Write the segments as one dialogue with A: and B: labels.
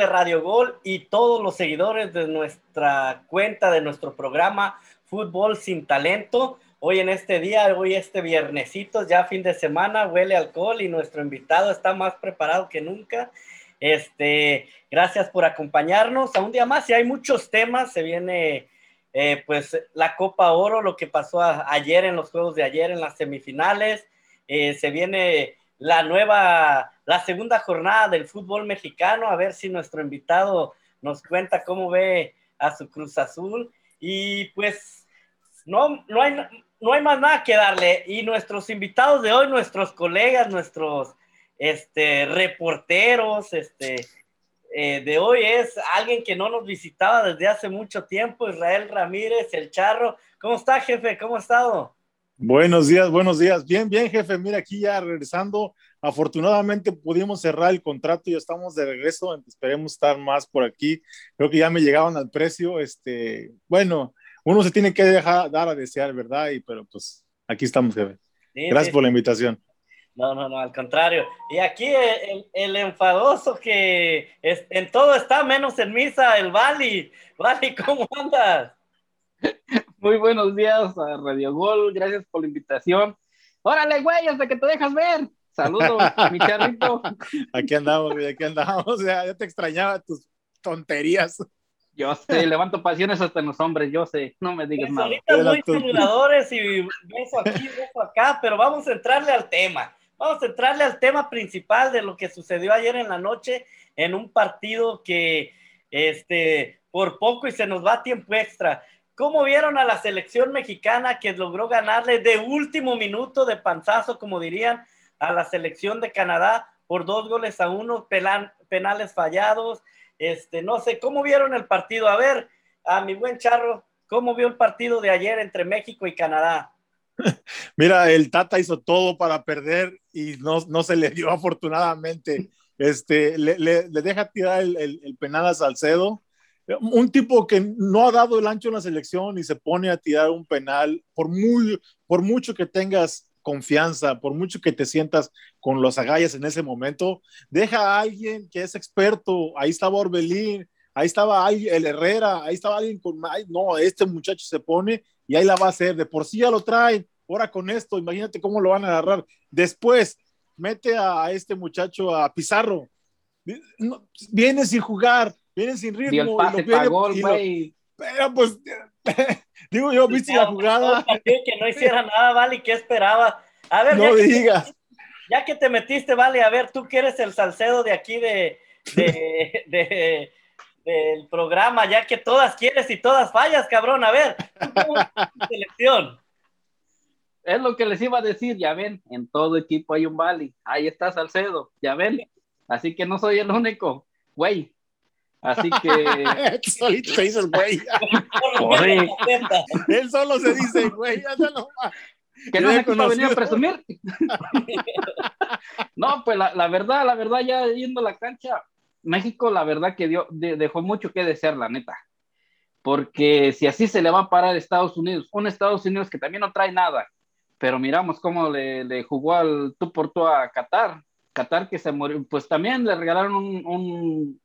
A: de Radio Gol y todos los seguidores de nuestra cuenta, de nuestro programa Fútbol sin Talento. Hoy en este día, hoy este viernesito, ya fin de semana, huele alcohol y nuestro invitado está más preparado que nunca. Este, gracias por acompañarnos a un día más y hay muchos temas. Se viene eh, pues la Copa Oro, lo que pasó ayer en los juegos de ayer en las semifinales. Eh, se viene la nueva, la segunda jornada del fútbol mexicano, a ver si nuestro invitado nos cuenta cómo ve a su Cruz Azul. Y pues no, no, hay, no hay más nada que darle. Y nuestros invitados de hoy, nuestros colegas, nuestros este, reporteros, este, eh, de hoy es alguien que no nos visitaba desde hace mucho tiempo, Israel Ramírez, el Charro. ¿Cómo está, jefe? ¿Cómo ha estado?
B: Buenos días, buenos días. Bien, bien, jefe. Mira, aquí ya regresando. Afortunadamente pudimos cerrar el contrato y ya estamos de regreso. Esperemos estar más por aquí. Creo que ya me llegaban al precio. Este, bueno, uno se tiene que dejar dar a desear, ¿verdad? Y pero pues aquí estamos, jefe. Gracias por la invitación.
A: No, no, no, al contrario. Y aquí el, el enfadoso que en todo está menos en misa, el Bali. Bali, ¿cómo andas?
C: Muy buenos días a Radio Gol, gracias por la invitación. Órale, güey, hasta que te dejas ver. Saludos, mi charrito.
B: Aquí andamos, aquí andamos. Ya, ya te extrañaba tus tonterías.
C: Yo sé, levanto pasiones hasta en los hombres, yo sé, no me digas nada.
A: Ahorita muy simuladores y beso aquí, beso acá, pero vamos a entrarle al tema. Vamos a entrarle al tema principal de lo que sucedió ayer en la noche en un partido que, este, por poco y se nos va a tiempo extra. ¿Cómo vieron a la selección mexicana que logró ganarle de último minuto de panzazo, como dirían, a la selección de Canadá por dos goles a uno, penales fallados? Este, no sé, ¿cómo vieron el partido? A ver, a mi buen Charro, ¿cómo vio el partido de ayer entre México y Canadá?
B: Mira, el Tata hizo todo para perder y no, no se le dio afortunadamente. Este, le, le, deja tirar el, el, el penal a Salcedo un tipo que no ha dado el ancho en la selección y se pone a tirar un penal, por, muy, por mucho que tengas confianza, por mucho que te sientas con los agallas en ese momento, deja a alguien que es experto, ahí estaba Orbelín, ahí estaba el Herrera, ahí estaba alguien con, no, este muchacho se pone y ahí la va a hacer, de por sí ya lo traen, ahora con esto, imagínate cómo lo van a agarrar. Después, mete a, este muchacho a Pizarro, viene sin jugar, vienen sin ritmo.
C: el pase güey.
B: Pero pues, digo yo, viste la jugada.
A: Que no hiciera nada, Vale, ¿qué esperaba? A ver,
B: no digas.
A: ya que te metiste, Vale, a ver, tú que eres el salcedo de aquí de, de, de, del programa, ya que todas quieres y todas fallas, cabrón. A ver, selección.
C: Es lo que les iba a decir, ya ven, en todo equipo hay un Vale. Ahí está Salcedo, ya ven. Así que no soy el único. Güey, Así que.
B: Solito se dice el güey. Él solo se dice, güey, ya no
C: Que no se venir a presumir. no, pues la, la, verdad, la verdad, ya yendo a la cancha, México, la verdad que dio, dejó mucho que desear, la neta. Porque si así se le va a parar Estados Unidos, un Estados Unidos que también no trae nada, pero miramos cómo le, le jugó al tú por tú a Qatar. Qatar que se murió, pues también le regalaron un, un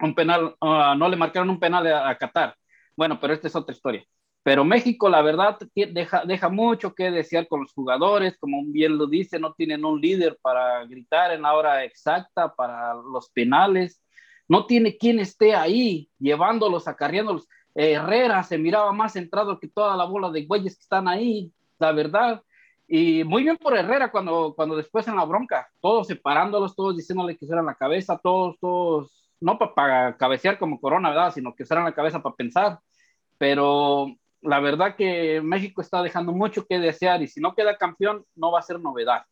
C: un penal, uh, no le marcaron un penal a, Qatar. Bueno, pero esta es otra historia. Pero México, la verdad, deja, deja mucho que desear con los jugadores, como bien lo dice, no tienen un líder para gritar en la hora exacta, para los penales, no tiene quien esté ahí llevándolos, acarreándolos. Herrera se miraba más centrado que toda la bola de güeyes que están ahí, la verdad. Y muy bien por Herrera cuando, cuando después en la bronca, todos separándolos, todos diciéndole que en la cabeza, todos, todos no para cabecear como Corona, ¿verdad? Sino que usaran la cabeza para pensar. Pero la verdad que México está dejando mucho que desear y si no queda campeón, no va a ser novedad.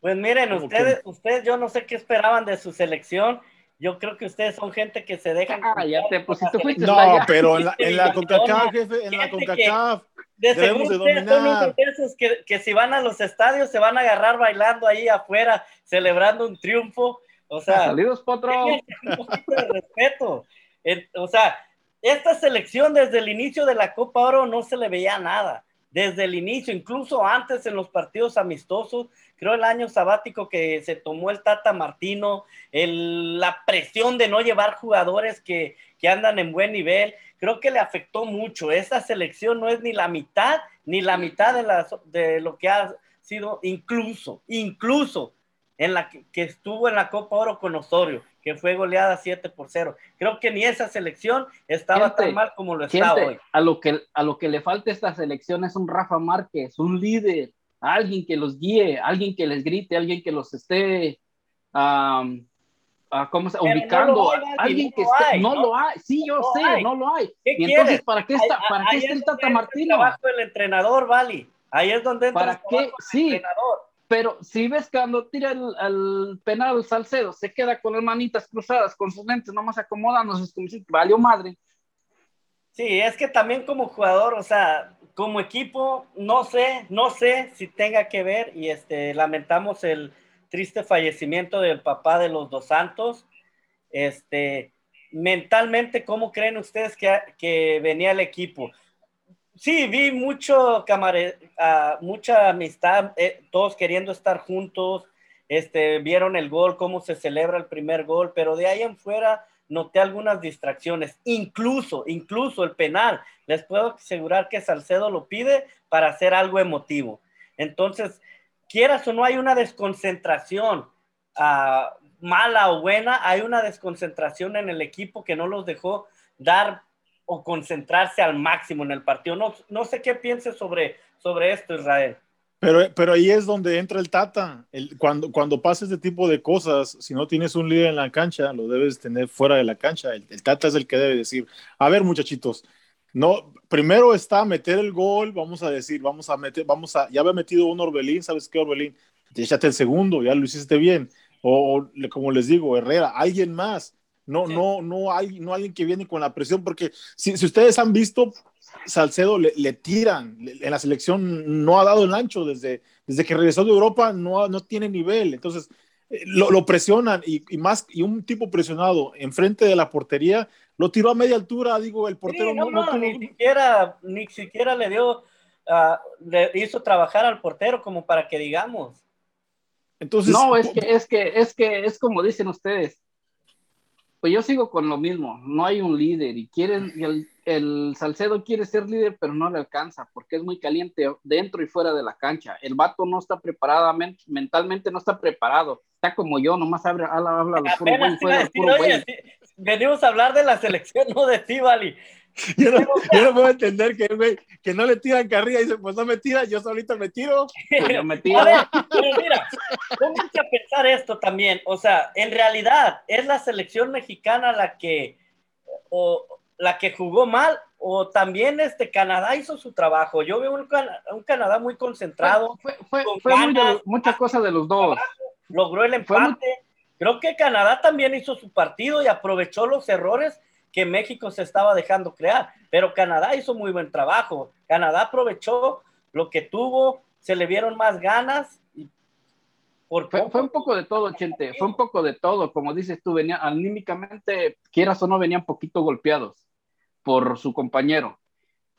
A: Pues miren, ustedes, ustedes, yo no sé qué esperaban de su selección. Yo creo que ustedes son gente que se dejan.
C: Ah, ya te pusiste
B: No, pero en la, en la CONCACAF, jefe, en la CONCACAF.
A: De seguro ustedes son unos de esos que, que si van a los estadios se van a agarrar bailando ahí afuera, celebrando un triunfo o sea,
C: saludos, Potro.
A: Un poquito de respeto. o sea, esta selección desde el inicio de la Copa Oro no se le veía nada. desde el inicio, incluso antes en los partidos amistosos, creo el año sabático que se tomó el Tata Martino, la presión de no llevar jugadores que, que andan en buen nivel, creo que le afectó mucho. Esa selección no es ni la mitad, ni la mitad de, la, de lo que ha sido incluso, incluso en la que, estuvo en la Copa Oro con Osorio, que fue goleada 7 por 0. Creo que ni esa selección estaba tan mal como lo está hoy.
C: A lo, que, a lo que le falta esta selección es un Rafa Márquez, un líder, alguien que los guíe, alguien que les grite, alguien que los esté ¿cómo se, ubicando, alguien que esté, no, lo hay, sí, yo sé, no lo hay. Y entonces, ¿para qué está, para qué está el Tata Martino?
A: El entrenador, Vali. Ahí es donde entra
C: ¿Para qué? Sí, pero si ves cuando tira el, penal Salcedo, se queda con las manitas cruzadas, con sus lentes nomás acomodándose, es como si valió madre.
A: Sí, es que también como jugador, o sea, como equipo, no sé, no sé si tenga que ver y este, lamentamos el triste fallecimiento del papá de los dos santos. Este, mentalmente, ¿cómo creen ustedes que, que venía el equipo? Sí, vi mucho camare, uh, mucha amistad, eh, todos queriendo estar juntos, este, vieron el gol, cómo se celebra el primer gol, pero de ahí en fuera noté algunas distracciones, incluso, incluso el penal. Les puedo asegurar que Salcedo lo pide para hacer algo emotivo. Entonces, quieras o no, hay una desconcentración, uh, mala o buena, hay una desconcentración en el equipo que no los dejó dar o concentrarse al máximo en el partido. No, no sé qué pienses sobre, sobre esto, Israel.
B: Pero, pero ahí es donde entra el Tata. El, cuando, cuando pasa este tipo de cosas, si no tienes un líder en la cancha, lo debes tener fuera de la cancha. El, Tata es el que debe decir, a ver muchachitos, no, primero está meter el gol, vamos a decir, vamos a meter, vamos a, ya había metido un Orbelín, ¿sabes qué Orbelín? Échate el segundo, ya lo hiciste bien. O, o como les digo, Herrera, alguien más no, no, no, hay, no alguien que viene con la presión, porque si, si ustedes han visto, Salcedo le, le, tiran, en la selección no ha dado el ancho desde, desde que regresó de Europa, no, no tiene nivel, entonces eh, lo, lo presionan y, y, más, y un tipo presionado enfrente de la portería, lo tiró a media altura, digo, el portero
A: no, no, ni, siquiera, ni siquiera le dio, uh, le hizo trabajar al portero como para que digamos.
C: Entonces, no, es que, es que, es que, es como dicen ustedes, pues yo sigo con lo mismo, no hay un líder y quieren, el, el, Salcedo quiere ser líder, pero no le alcanza porque es muy caliente dentro y fuera de la cancha. El vato no está preparado, mentalmente no está preparado. Está como yo, nomás habla, habla, habla
A: puro Venimos a hablar de la selección, no de ti, Vali.
B: Yo no, yo no puedo entender que, que no le tiran carrilla y dice, pues no me tira, yo solito me tiro.
A: Yo me tiro. Ver, pero mira, que a pensar esto también. O sea, en realidad, ¿es la selección mexicana la que, o, la que jugó mal o también este Canadá hizo su trabajo? Yo veo un, un Canadá muy concentrado.
C: Fue, fue, fue muy muchas cosas de los dos.
A: Logró el empate. Creo que Canadá también hizo su partido y aprovechó los errores que México se estaba dejando crear, pero Canadá hizo muy buen trabajo. Canadá aprovechó lo que tuvo, se le vieron más ganas. Y
C: por fue, fue, un poco de todo, Chente, fue un poco de todo. Como dices tú, venía anímicamente, quieras o no, venían poquito golpeados por su compañero.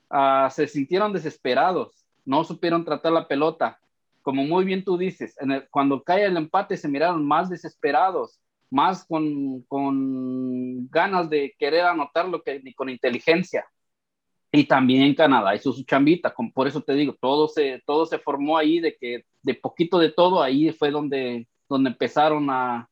C: Uh, se sintieron desesperados, no supieron tratar la pelota. Como muy bien tú dices, en el, cuando cae el empate se miraron más desesperados más con, con ganas de querer anotarlo que ni con inteligencia. Y también Canadá hizo su chambita, por eso te digo, todo se, todo se formó ahí de que de poquito de todo, ahí fue donde, donde empezaron a,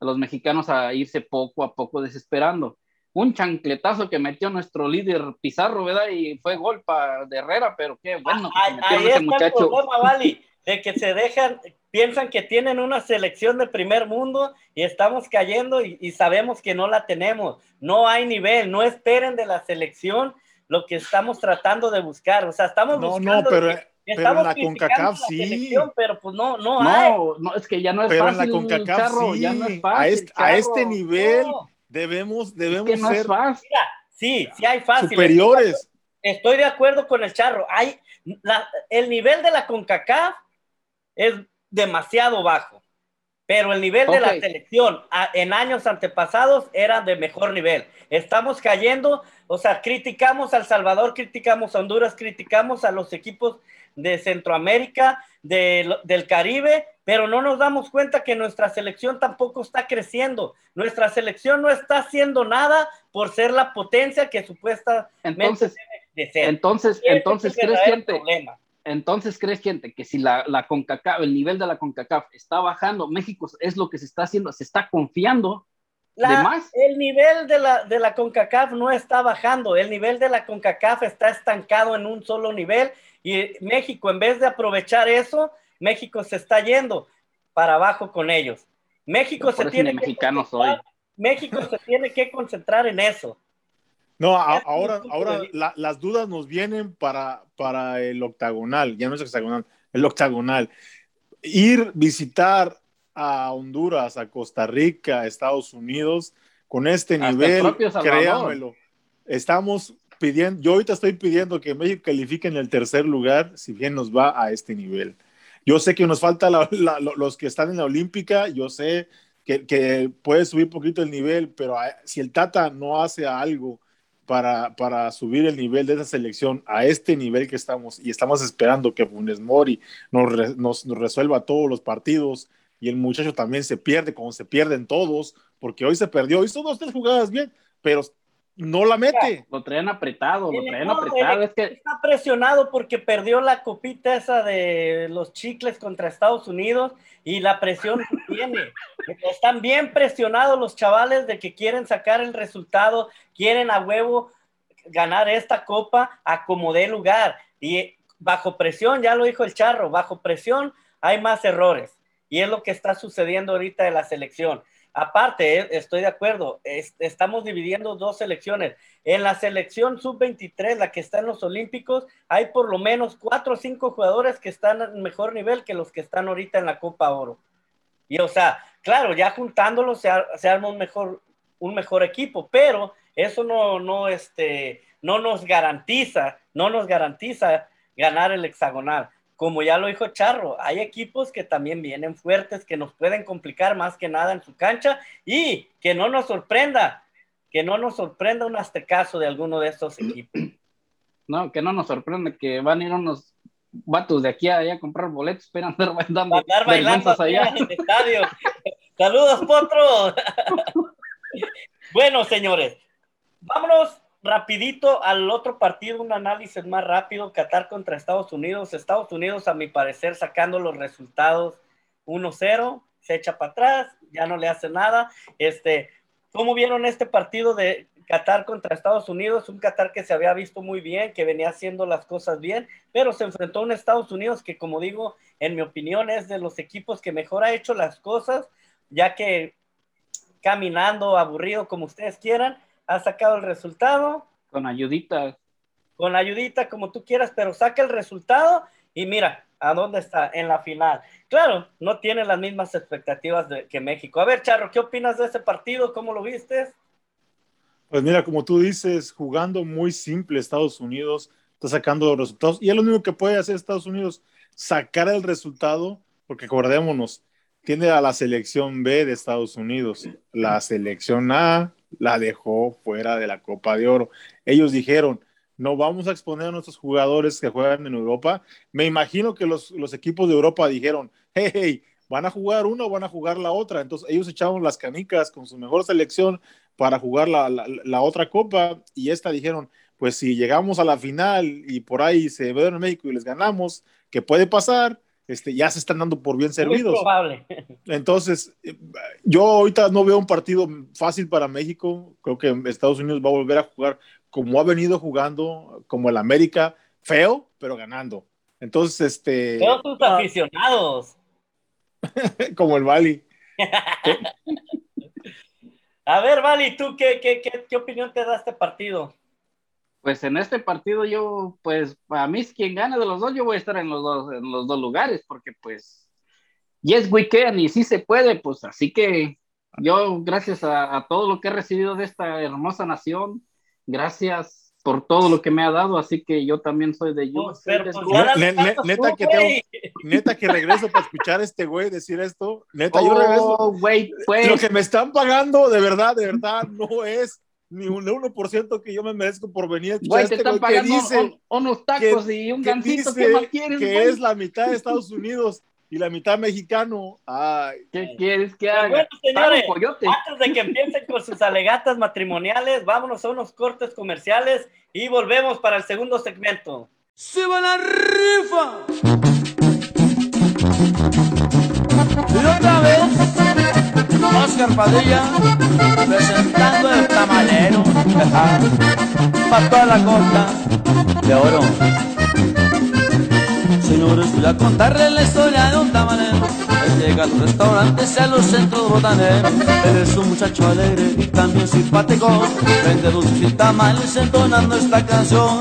C: a los mexicanos a irse poco a poco desesperando. Un chancletazo que metió nuestro líder Pizarro, ¿verdad? Y fue gol de Herrera, pero qué bueno.
A: Que ahí, ese muchacho. de que se dejan, piensan que tienen una selección de primer mundo y estamos cayendo y, sabemos que no la tenemos. No hay nivel, no esperen de la selección lo que estamos tratando de buscar. O sea, estamos
B: no,
A: buscando.
B: No, pero, pero en la CONCACAF sí.
A: Pero pues no, no, hay.
C: No, es que ya no es
B: pero
C: fácil.
B: en la CONCACAF sí. Ya no es fácil, a, este, a, este, nivel debemos, debemos
C: es que no
B: ser.
C: Es fácil.
A: Mira, sí, sí hay fácil.
B: Superiores.
A: Estoy de acuerdo con el charro. Hay la, el nivel de la CONCACAF es demasiado bajo. pero el nivel de la selección en años antepasados era de mejor nivel. Estamos cayendo, o sea, criticamos a El Salvador, criticamos a Honduras, criticamos a los equipos de Centroamérica, del Caribe, pero no nos damos cuenta que nuestra selección tampoco está creciendo. Nuestra selección no está haciendo nada por ser la potencia que supuestamente
C: entonces, debe de ser. Entonces, entonces, ¿crees, gente? Entonces, ¿crees, gente, que si la, la CONCACAF, el nivel de la CONCACAF está bajando, México es lo que se está haciendo, se está confiando más?
A: El nivel de la, de la CONCACAF no está bajando, el nivel de la CONCACAF está estancado en un solo nivel y México, en vez de aprovechar eso, México se está yendo para abajo con ellos. México se tiene que México se tiene que concentrar en eso.
B: No, ahora, ahora las dudas nos vienen para, para el octagonal, ya no es hexagonal, el octagonal. Ir visitar a Honduras, a Costa Rica, a Estados Unidos, con este nivel, créanmelo, estamos pidiendo, yo ahorita estoy pidiendo que México califique en el tercer lugar, si bien nos va a este nivel. Yo sé que nos falta los que están en la Olímpica, yo sé que, que puede subir un poquito el nivel, pero si el Tata no hace algo para, para subir el nivel de esa selección a este nivel que estamos y estamos esperando que Funes Mori nos, nos, resuelva todos los partidos y el muchacho también se pierde como se pierden todos, porque hoy se perdió, hizo dos, tres jugadas bien, pero no la mete.
C: Lo traen apretado, lo traen apretado. Es que...
A: Está presionado porque perdió la copita esa de los chicles contra Estados Unidos y la presión que tiene. Están bien presionados los chavales de que quieren sacar el resultado, quieren a huevo ganar esta copa a como dé lugar. Y bajo presión, ya lo dijo el charro, bajo presión hay más errores. Y es lo que está sucediendo ahorita en la selección Aparte, eh, estoy de acuerdo, estamos dividiendo dos selecciones. En la selección sub-23, la que está en los Olímpicos, hay por lo menos cuatro o cinco jugadores que están en mejor nivel que los que están ahorita en la Copa Oro. Y o sea, claro, ya juntándolos se, arma un mejor, un mejor equipo, pero eso no, no, este, no nos garantiza, no nos garantiza ganar el hexagonal como ya lo dijo Charro, hay equipos que también vienen fuertes, que nos pueden complicar más que nada en su cancha y que no nos sorprenda, que no nos sorprenda un aztecaso de alguno de estos equipos.
C: No, que no nos sorprenda que van a ir unos vatos de aquí a allá a comprar boletos, pero andar bailando, andar bailando allá en el estadio.
A: Saludos, Potro. bueno, señores, vámonos rapidito al otro partido, un análisis más rápido, Qatar contra Estados Unidos. Estados Unidos, a mi parecer, sacando los resultados 1-0, se echa para atrás, ya no le hace nada. Este, ¿Cómo vieron este partido de Qatar contra Estados Unidos? Un Qatar que se había visto muy bien, que venía haciendo las cosas bien, pero se enfrentó a un Estados Unidos que, como digo, en mi opinión es de los equipos que mejor ha hecho las cosas, ya que caminando, aburrido, como ustedes quieran, ha sacado el resultado.
C: Con ayudita.
A: Con ayudita, como tú quieras, pero saca el resultado y mira a dónde está en la final. Claro, no tiene las mismas expectativas de, que México. A ver, Charro, ¿qué opinas de ese partido? ¿Cómo lo viste?
B: Pues mira, como tú dices, jugando muy simple Estados Unidos, está sacando los resultados. Y es lo único que puede hacer Estados Unidos, sacar el resultado, porque acordémonos, tiene a la selección B de Estados Unidos, la selección A la dejó fuera de la Copa de Oro. Ellos dijeron, no vamos a exponer a nuestros jugadores que juegan en Europa. Me imagino que los, equipos de Europa dijeron, hey, hey, van a jugar una o van a jugar la otra. Entonces ellos echaron las canicas con su mejor selección para jugar la, la, otra copa y esta dijeron, pues si llegamos a la final y por ahí se ve en México y les ganamos, ¿qué puede pasar? Este, ya se están dando por bien servidos. Entonces, yo ahorita no veo un partido fácil para México. Creo que Estados Unidos va a volver a jugar como ha venido jugando, como el América, feo, pero ganando. Entonces, este.
A: Todos tus ah, aficionados.
B: como el Bali.
A: a ver, Bali, ¿tú qué, qué, qué, qué opinión te da este partido?
C: Pues en este partido yo, pues a mí quien gane de los dos, yo voy a estar en los dos, en los dos lugares, porque pues yes we can y sí se puede, pues así que yo gracias a, todo lo que he recibido de esta hermosa nación, gracias por todo lo que me ha dado, así que yo también soy de
A: pero, pues,
B: Ne- ne- neta que tengo-
A: güey.
B: Neta que regreso para escuchar a este güey decir esto. Neta, yo regreso.
C: Oh, güey,
B: Lo
C: pues,
B: que me están pagando, de verdad, de verdad, no es ni un 1% que yo me merezco por venir a escuchar
C: güey, te
B: este
C: están
B: güey que
C: pagando
B: dice,
C: un- unos tacos y un
B: que
C: gancito,
B: dice
C: ¿qué más quieres,
B: que
C: güey?
B: es la mitad de Estados Unidos y la mitad mexicano. Ay,
C: ¿Qué quieres que haga?
A: bueno, señores. Antes de que empiecen con sus alegatas matrimoniales, vámonos a unos cortes comerciales y volvemos para el segundo segmento.
D: ¡Suba la rifa! Oscar Padilla presentando el tamalero para toda la costa de oro. Señores, voy a contarles la historia de un tamalero. Él llega a los restaurantes y a los centros botaneros. Él es un muchacho alegre y también simpático. Vende dulces y tamales entonando esta canción.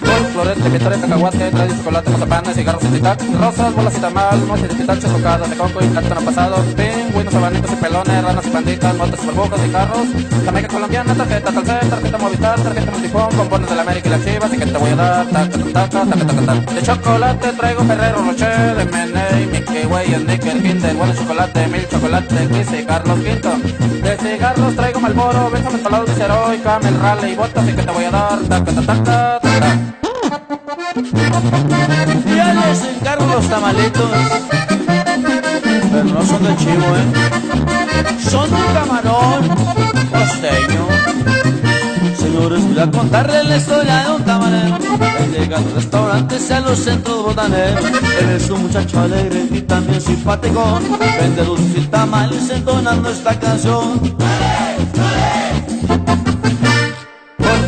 D: Con florete, pitoreta, cacahuate, trae chocolate, mazapanes, cigarros y titac, rosas, bolas y tamal, moches de pitache, tocadas de coco y plátano pasado, pingüinos, abanicos y pelones, ranas y panditas, motos, burbujas y carros, jamaica colombiana, tarjeta Telcel, tarjeta Movistar, tarjeta Multifón, pompones de la América y las chivas, y que te voy a dar, taca, taca, taca, taca, taca. De chocolate traigo Ferrero Rocher, Meney, Mickey Way, Snicker, Kinder, bueno chocolate, mil chocolate, y Carlos Quinto. De cigarros traigo Malboro, Benjamin Palado, Cicero y Camel Raleigh, botas y que te voy a dar, taca, taca, taca, taca. Ya les encargo los tamalitos. Pero no son de chivo, ¿eh? Son de camarón costeño. Señores, voy a contarles la historia de un tamalero. Llega a los restaurantes y a los centros botaneros. Él es un muchacho alegre y también simpático. Vende dulces y tamales entonando esta canción.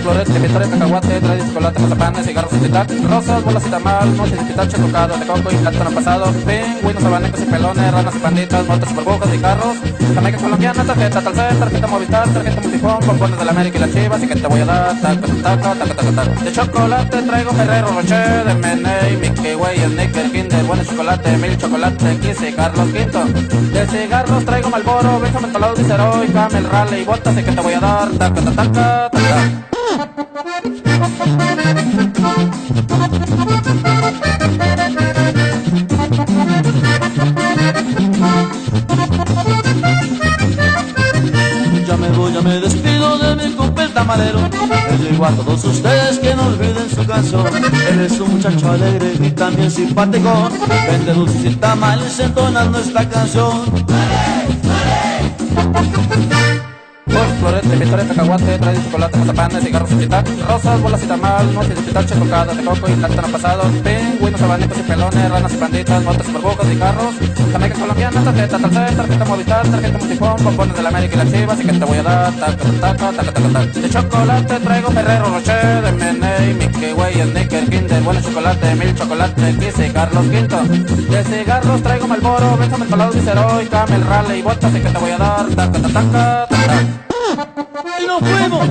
D: Florete, pitoreta, cacahuate, trae chocolate, mazapanes, cigarros y titac, rosas, bolas y tamal, moches y pitache, tocados de coco y plátano pasado, pingüinos, abanicos y pelones, ranas y panditas, burbujas y carros, jamaica colombiana, tarjeta Telcel, tarjeta Movistar, tarjeta Multifón, pompones de la América y las chivas, y que te voy a dar, taca, taca, taca, taca, taca. De chocolate traigo Ferrero Rocher, de Meney, Mickey Way, Snicker, Kinder, bueno chocolate, mil chocolate, Kiss y Carlos Quinto. De cigarros traigo Malboro, Benjamin Palado, Cicero y Camel Raleigh, botas, y que te voy a dar, taca, taca, taca, taca. Ya me voy, ya me despido de mi compa el tamalero. Les digo a todos ustedes que no olviden su canción. Él es un muchacho alegre y también simpático. Vende dulces y tamales entonando esta canción. Con florete, pitoreta, cacahuate, trae chocolate, mazapanes, cigarros y titac, rosas, bolas y tamal, moches de pitache, de coco y plátano pasado, pingüinos, abanicos y pelones, ranas y panditas, motos, burbujas y carros, jamaica colombiana, tarjeta Telcel, tarjeta Movistar, tarjeta Multifón, pompones de la América y las chivas, y que te voy a dar, taca, taca, taca, taca, taca. De chocolate traigo Ferrero Rocher, de Meney, Mickey Way, Snicker, Kinder, bueno chocolate, mil chocolate, y Carlos Quinto. De cigarros traigo Malboro, Benjamin Palado, Cicero y Camel Raleigh, y botas, y que te voy a dar, taca, taca, taca, taca. Y nos fuimos.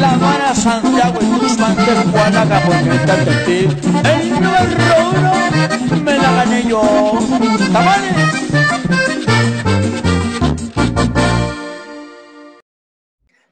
D: La Habana, Santiago y Guzmán de Juanaga porque está el detective. El número uno me la gané yo. ¡Tamales!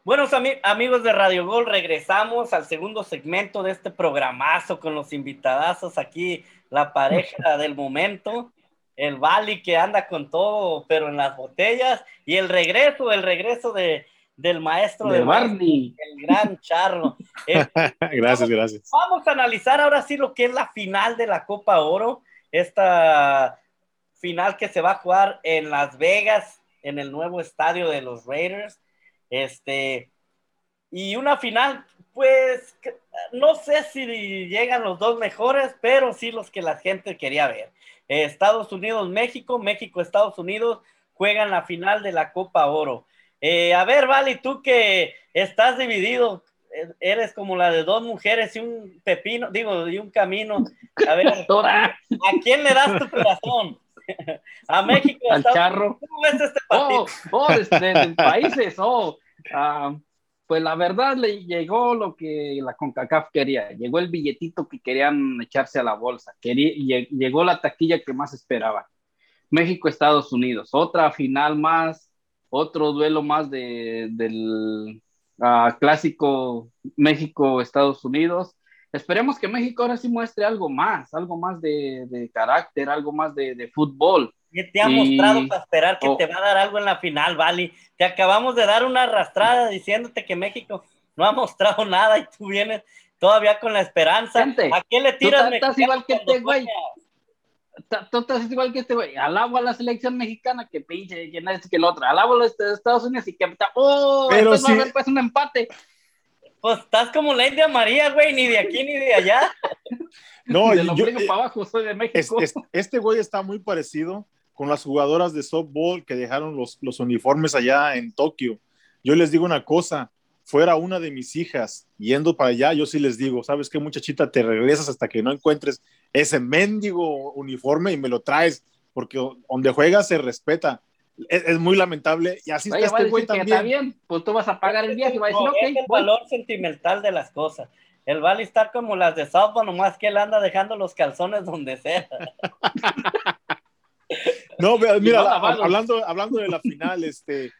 A: Buenos ami- amigos de Radio Gol, regresamos al segundo segmento de este programazo con los invitadazos aquí, la pareja del momento, el Bali que anda con todo, pero en las botellas, y el regreso, el regreso de, del maestro
C: De
A: del
C: Barney.
A: el gran Charro. Eh,
B: gracias, gracias.
A: Vamos a analizar ahora sí lo que es la final de la Copa Oro, esta final que se va a jugar en Las Vegas, en el nuevo estadio de los Raiders. Este, y una final, pues, no sé si llegan los dos mejores, pero sí los que la gente quería ver. Eh, Estados Unidos, México, México, Estados Unidos juegan la final de la Copa Oro. Eh, a ver, Vali, tú que estás dividido, eh, eres como la de dos mujeres y un pepino, digo, y un camino. A ver, ¿a quién le das tu corazón? ¿A México?
C: al
A: Estados
C: charro.
A: ¿Cómo ves este partido?
C: Oh, oh, desde, desde países, oh. Pues la verdad le llegó lo que la CONCACAF quería, llegó el billetito que querían echarse a la bolsa, quería, lle- llegó la taquilla que más esperaban. México-Estados Unidos, otra final más, otro duelo más de, del, ah, clásico México-Estados Unidos. Esperemos que México ahora sí muestre algo más, algo más de, de carácter, algo más de, de fútbol.
A: ¿Qué te ha
C: Y-
A: mostrado para esperar que
C: oh.
A: te va a dar algo en la final, Vali? Te acabamos de dar una arrastrada diciéndote que México no ha mostrado nada y tú vienes todavía con la esperanza.
C: Gente,
A: ¿A qué le tiras,
C: estás- igual que
A: cuando
C: este güey. Tú estás igual que este güey. Alabo a la selección mexicana que pinche, que no es que el otro. Alabo a los de Estados Unidos y que. ¡Oh!
B: Pero
C: Pero va a
B: sí.
C: haber pues un empate.
A: Pues estás como la India María, güey, ni de aquí ni de allá.
B: No,
C: Del
B: yo- eh,
C: para abajo, soy de
B: es-
C: México.
B: es- este güey está muy parecido con las jugadoras de softball que dejaron los, los uniformes allá en Tokio. Yo les digo una cosa, fuera una de mis hijas yendo para allá, yo sí les digo, ¿sabes qué muchachita? Te regresas hasta que no encuentres ese mendigo uniforme y me lo traes, porque donde juegas se respeta. Es, es muy lamentable y así
C: Oye,
B: está este güey
C: que está
B: también.
C: bien, pues tú vas a pagar el viaje y va a decir,
A: No,
C: ok,
A: es el
C: voy.
A: valor sentimental de las cosas. El Vali está como las de softball, nomás que él anda dejando los calzones donde sea.
B: No, mira, hablando, hablando de la final, este,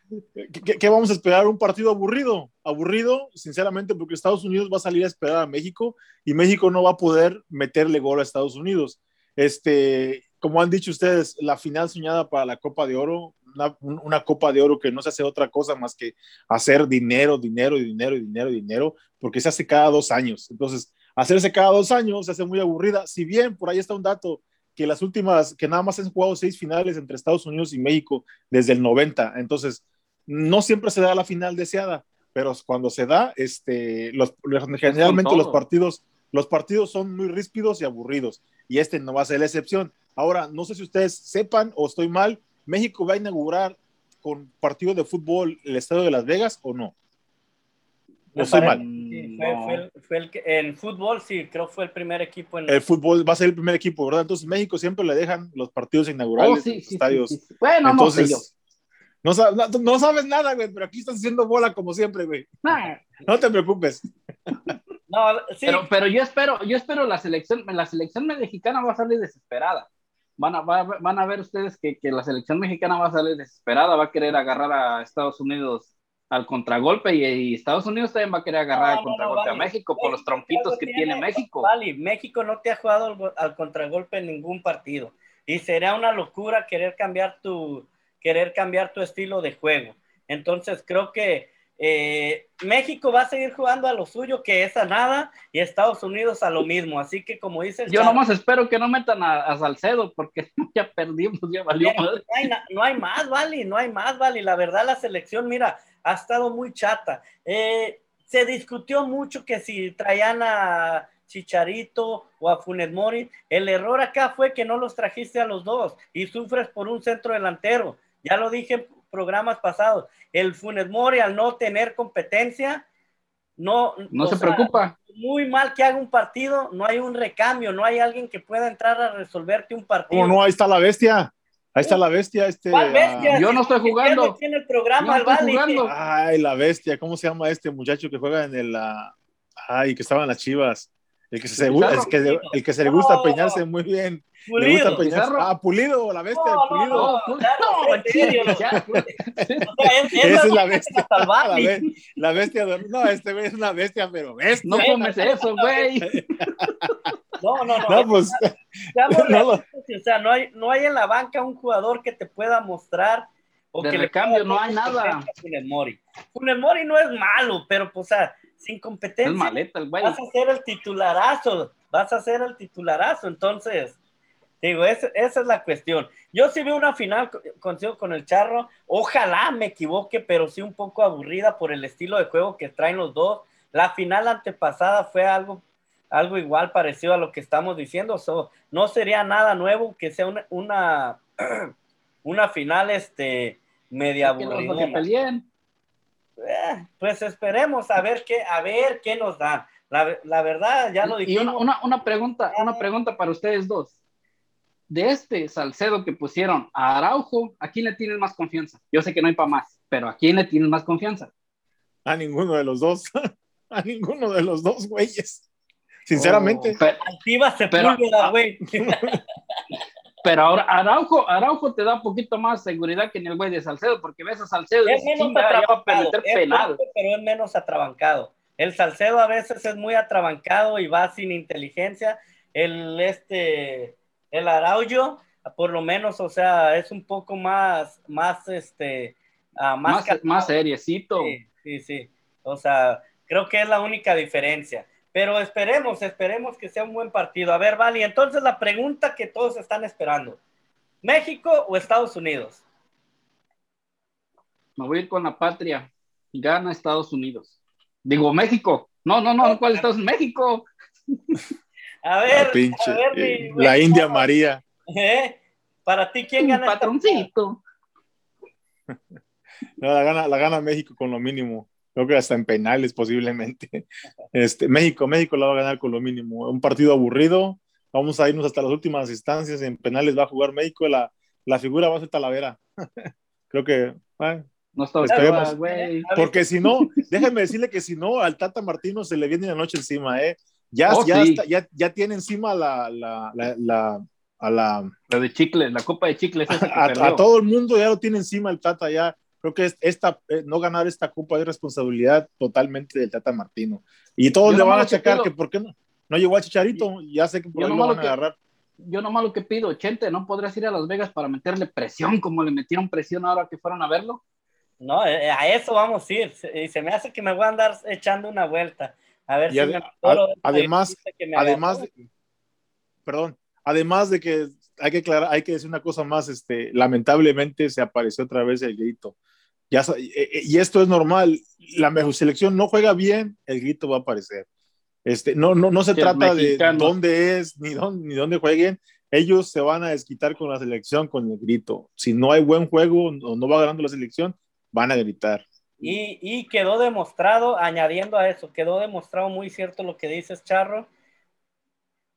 B: ¿qué, qué vamos a esperar? ¿Un partido aburrido? Aburrido, sinceramente, porque Estados Unidos va a salir a esperar a México y México no va a poder meterle gol a Estados Unidos. Este, como han dicho ustedes, la final soñada para la Copa de Oro, una, un- una Copa de Oro que no se hace otra cosa más que hacer dinero, dinero, y dinero, y dinero, y dinero, porque se hace cada dos años. Entonces, hacerse cada dos años se hace muy aburrida. Si bien por ahí está un dato que las últimas, que nada más han jugado seis finales entre Estados Unidos y México desde el 90. Entonces, no siempre se da la final deseada, pero cuando se da, este, los, generalmente los partidos, los partidos son muy ríspidos y aburridos. Y este no va a ser la excepción. Ahora, no sé si ustedes sepan o estoy mal, México va a inaugurar con partido de fútbol el estadio de Las Vegas o no.
A: Me
B: ¿O estoy mal?
A: Fue-
C: No.
A: fue el- fue el que- en fútbol, sí, creo que fue el primer equipo en
B: El fútbol va a ser el primer equipo, ¿verdad? Entonces México siempre le dejan los partidos inaugurales
C: Oh,
B: en
C: sí,
B: los
C: sí,
B: estadios.
C: sí, sí. Bueno,
B: Entonces,
C: no sé
B: no, sa- no- no sabes nada, güey, pero aquí estás haciendo bola como siempre, güey.
C: yo. Nah,
B: No te preocupes.
A: No, sí,
C: Pero, pero yo espero, yo espero la selección, la selección mexicana va a salir desesperada. Van a, va- van a ver ustedes que, que la selección mexicana va a salir desesperada, va a querer agarrar a Estados Unidos al contragolpe y, y Estados Unidos también va a querer agarrar
A: No,
C: al
A: no, no,
C: contragolpe
A: vale.
C: a México por los
A: algo
C: que
A: tiene,
C: tiene México.
A: Vale, México no te ha jugado al, al contragolpe en ningún partido. Y sería una locura querer cambiar tu, querer cambiar tu estilo de juego. Entonces creo que eh, México va a seguir jugando a lo suyo, que es a nada, y Estados Unidos a lo mismo. Así que como dice el
C: Yo nomás espero que no metan a, a Salcedo porque ya perdimos, ya valió
A: no, hay, no hay más, Vali, no hay más, Vali. La verdad, la selección, mira, ha estado muy chata. Eh, se discutió mucho que si traían a Chicharito o a Funes Mori. El error acá fue que no los trajiste a los dos y sufres por un centro delantero. Ya lo dije programas pasados. El Funes Mori, al no tener competencia, no,
C: No se
A: sea,
C: preocupa.
A: muy mal que haga un partido, no hay un recambio, no hay alguien que pueda entrar a resolverte un partido.
B: ¿Cómo no? Ahí está la bestia. Ahí está la bestia. Este,
A: ¿Cuál bestia?
B: ah,
C: Yo no estoy jugando.
A: En el programa,
C: no estoy jugando.
B: ay, la bestia. ¿Cómo se llama este muchacho que juega en el. ah, ay, que estaba en las chivas? El que se, el que, el que se le gusta peinarse muy bien. Le
A: Pulido.
B: gusta peinarse.
C: Pizarro.
B: Ah, pulido, la bestia,
A: No,
B: pulido.
A: no,
C: no,
A: en serio, no.
C: ya, güey.
A: O sea, es- es
B: Esa es la bestia. La, be- la bestia. de- no, este güey es una bestia, pero bestia.
C: No comes eso, güey.
A: No, no, no.
B: No, pues.
A: seamos o sea, no hay, no hay en la banca un jugador que te pueda mostrar o
C: De
A: que
C: recambio,
A: le
C: no hay nada.
A: Funes Mori. Funes Mori no es malo, pero pues, o sea, sin
C: Es
A: competencia
C: maleta el güey.
A: vas a ser el titularazo, vas a ser el titularazo, entonces, digo, es- esa es la cuestión. Yo sí veo una final, co- consigo con el Charro, ojalá me equivoque, pero sí un poco aburrida por el estilo de juego que traen los dos. La final antepasada fue algo, algo igual parecido a lo que estamos diciendo, so, no sería nada nuevo que sea una, una, una final este, media aburrida. Eh, pues esperemos a ver qué, a ver qué nos dan. La, la verdad, ya lo
C: Y
A: dijimos.
C: una, una, una pregunta, una pregunta para ustedes dos. De este Salcedo que pusieron a Araujo, ¿a quién le tienes más confianza? Yo sé que no hay para más, pero ¿a quién le tienes más confianza?
B: A ninguno de los dos. A ninguno de los dos, güeyes. Sinceramente.
C: Oh, Pero-
A: Sepúlveda, güey.
C: Pero ahora Araujo, Araujo te da un poquito más seguridad que en el güey de Salcedo, porque ves a Salcedo
A: Es
C: y
A: menos
C: chinga, va a
A: es
C: penal.
A: fuerte, pero es menos atrabancado. El Salcedo a veces es muy atrabancado y va sin inteligencia. El este, el Araujo, por lo menos, o sea, es un poco más, más este, ah, más,
C: Más, más seriecito.
A: Sí, sí, sí. O sea, creo que es la única diferencia. Pero esperemos, esperemos que sea un buen partido. A ver, Vali, entonces la pregunta que todos están esperando. ¿México o Estados Unidos?
C: Me voy a ir con la patria. Gana Estados Unidos. Digo, México. No, no, no, ¿cuál Estados Unidos? México.
A: A ver,
B: La pinche,
A: a ver, mi-
B: eh,
A: mi-
B: la India María.
A: ¿Eh? Para ti, ¿quién
C: Un
A: gana? esta-
C: patroncito.
B: No, la gana, la gana México con lo mínimo. Creo que hasta en penales posiblemente. Este, México, México la va a ganar con lo mínimo. Un partido aburrido. Vamos a irnos hasta las últimas instancias. En penales va a jugar México. La, la figura va a ser Talavera. Creo que,
C: No está
B: Esperemos. porque si no, déjenme decirle que si no, al Tata Martino se le viene la noche encima, ¿eh? Ya,
C: Oh,
B: ya,
C: sí.
B: está- ya, ya tiene encima la, la, la, la- a la,
C: La de chicles, la copa de esa
B: a,
C: perdió.
B: a todo el mundo ya lo tiene encima el Tata ya. Creo que es- esta, eh, no ganar esta copa es responsabilidad totalmente del Tata Martino. Y todos
C: Yo
B: le van a
C: que
B: checar que por qué no, no llegó al Chicharito. Ya sé que por ahí lo van a
C: que-
B: agarrar.
C: Yo nomás lo que pido, Chente, ¿no podrías ir a Las Vegas para meterle presión como le metieron presión ahora que fueron a verlo?
A: No, eh, a eso vamos a ir. Se- Y se me hace que me voy a andar echando una vuelta. A ver
B: Y
A: si
B: ade-
A: me
B: además-
A: que me
B: además. Perdón. Además de que hay que aclarar, hay que decir una cosa más, este, lamentablemente se apareció otra vez el grito. Ya, eh, eh, y esto es normal, la mejor selección no juega bien, el grito va a aparecer. Este, no, no, no se
C: Que
B: trata de dónde es, ni dónde, ni dónde jueguen, ellos se van a desquitar con la selección, con el grito. Si no hay buen juego o no va ganando la selección, van a gritar.
A: Y, y quedó demostrado, añadiendo a eso, quedó demostrado muy cierto lo que dices, Charro.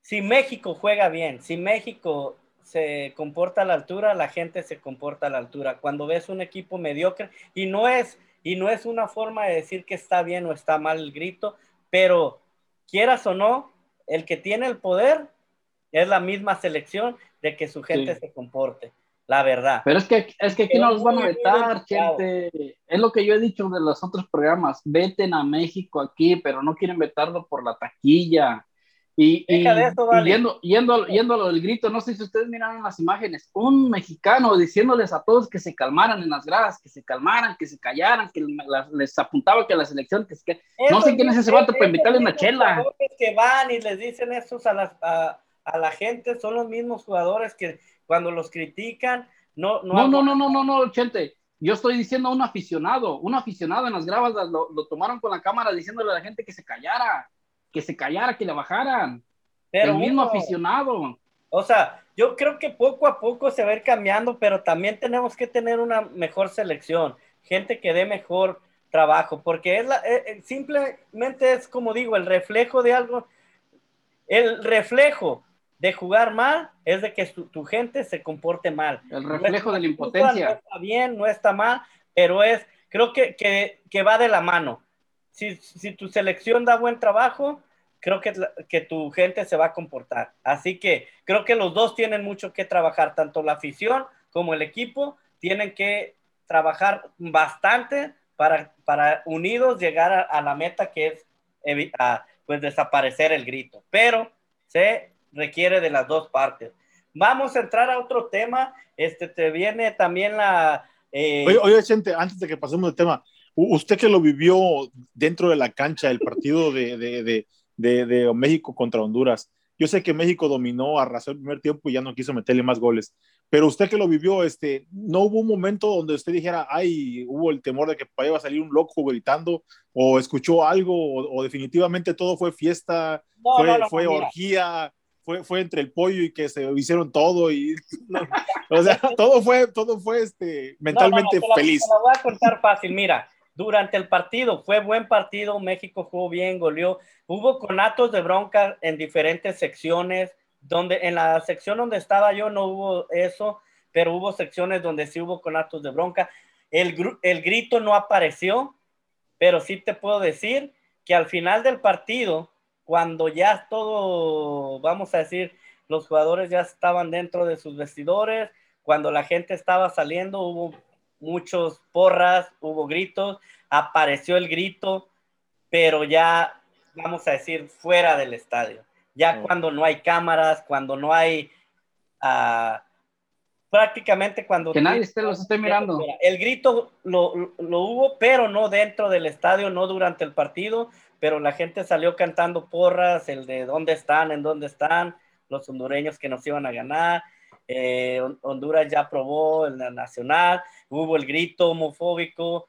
A: Si México juega bien, si México se comporta a la altura, la gente se comporta a la altura. Cuando ves un equipo mediocre, y no es, y no es una forma de decir que está bien o está mal el grito, pero quieras o no, el que tiene el poder es la misma selección de que su gente
C: Sí.
A: se comporte, la verdad.
C: Pero es que, es que aquí no los van a vetar. Chente. Es lo que yo he dicho de los otros programas. Veten a México aquí, pero no quieren vetarlo por la taquilla. Y, y-
A: eso,
C: y
A: vale.
C: yendo, yendo, yendo a lo del grito, no sé si ustedes miraron las imágenes, un mexicano diciéndoles a todos que se calmaran en las gradas, que se calmaran, que se callaran, que la- les apuntaba que la selección, que que- No sé quién es ese vato para invitarle una
A: Esos
C: chela.
A: jugadores que van y les dicen eso a, las- a- a la gente son los mismos jugadores que cuando los critican no no,
C: No, no, no, no, no, no, Chente. Yo estoy diciendo a un aficionado, un aficionado en las gradas lo, lo tomaron con la cámara diciéndole a la gente que se callara, que se callara, que le bajaran.
A: pero
C: el mismo
A: uno-
C: aficionado.
A: o sea yo creo que poco a poco se va a ir cambiando pero también tenemos que tener una mejor selección gente que dé mejor trabajo porque es la, eh, eh, simplemente es como digo el reflejo de algo el reflejo de jugar mal es de que tu gente se comporte mal
C: El
A: No
C: reflejo
A: es-
C: de la
A: No
C: impotencia.
A: está bien, no está mal, pero es, creo que, que, que va de la mano. Si, tu selección da buen trabajo, creo que, que tu gente se va a comportar. Así que creo que los dos tienen mucho que trabajar, tanto la afición como el equipo tienen que trabajar bastante para, para unidos llegar a, la meta que es pues desaparecer el grito. Pero se requiere de las dos partes. Vamos a entrar a otro tema. Este te viene también la. eh,
B: Oye, Chente, antes de que pasemos del tema, usted que lo vivió dentro de la cancha, el partido de, de, de, de, México contra Honduras, yo sé que México dominó, arrasó el primer tiempo y ya no quiso meterle más goles, pero usted que lo vivió, este, ¿no hubo un momento donde usted dijera, ay, hubo el temor de que para iba a salir un loco gritando, o escuchó algo, o, o definitivamente todo fue fiesta,
A: no,
B: fue,
A: no, no,
B: fue
A: mira.
B: orgía, fue, fue entre el pollo y que se hicieron todo y no, o sea, todo fue, todo fue este, mentalmente
A: No, no, no, te la-
B: feliz.
A: te la voy a contar fácil. Mira, durante el partido fue buen partido. México jugó bien, goleó. Hubo conatos de bronca en diferentes secciones. Donde en la sección donde estaba yo no hubo eso, pero hubo secciones donde sí hubo conatos de bronca. El, el grito no apareció, pero sí te puedo decir que al final del partido, cuando ya todo, vamos a decir, los jugadores ya estaban dentro de sus vestidores, cuando la gente estaba saliendo hubo muchos porras, hubo gritos, apareció el grito, pero ya, vamos a decir, fuera del estadio. Ya cuando no hay cámaras, cuando no hay... Ah, prácticamente cuando...
C: Que nadie esté, los esté mirando.
A: El grito lo, lo, hubo, pero no dentro del estadio, no durante el partido, pero la gente salió cantando porras, el de dónde están, en dónde están, los hondureños que nos iban a ganar. Eh, Honduras ya aprobó en la nacional, hubo el grito homofóbico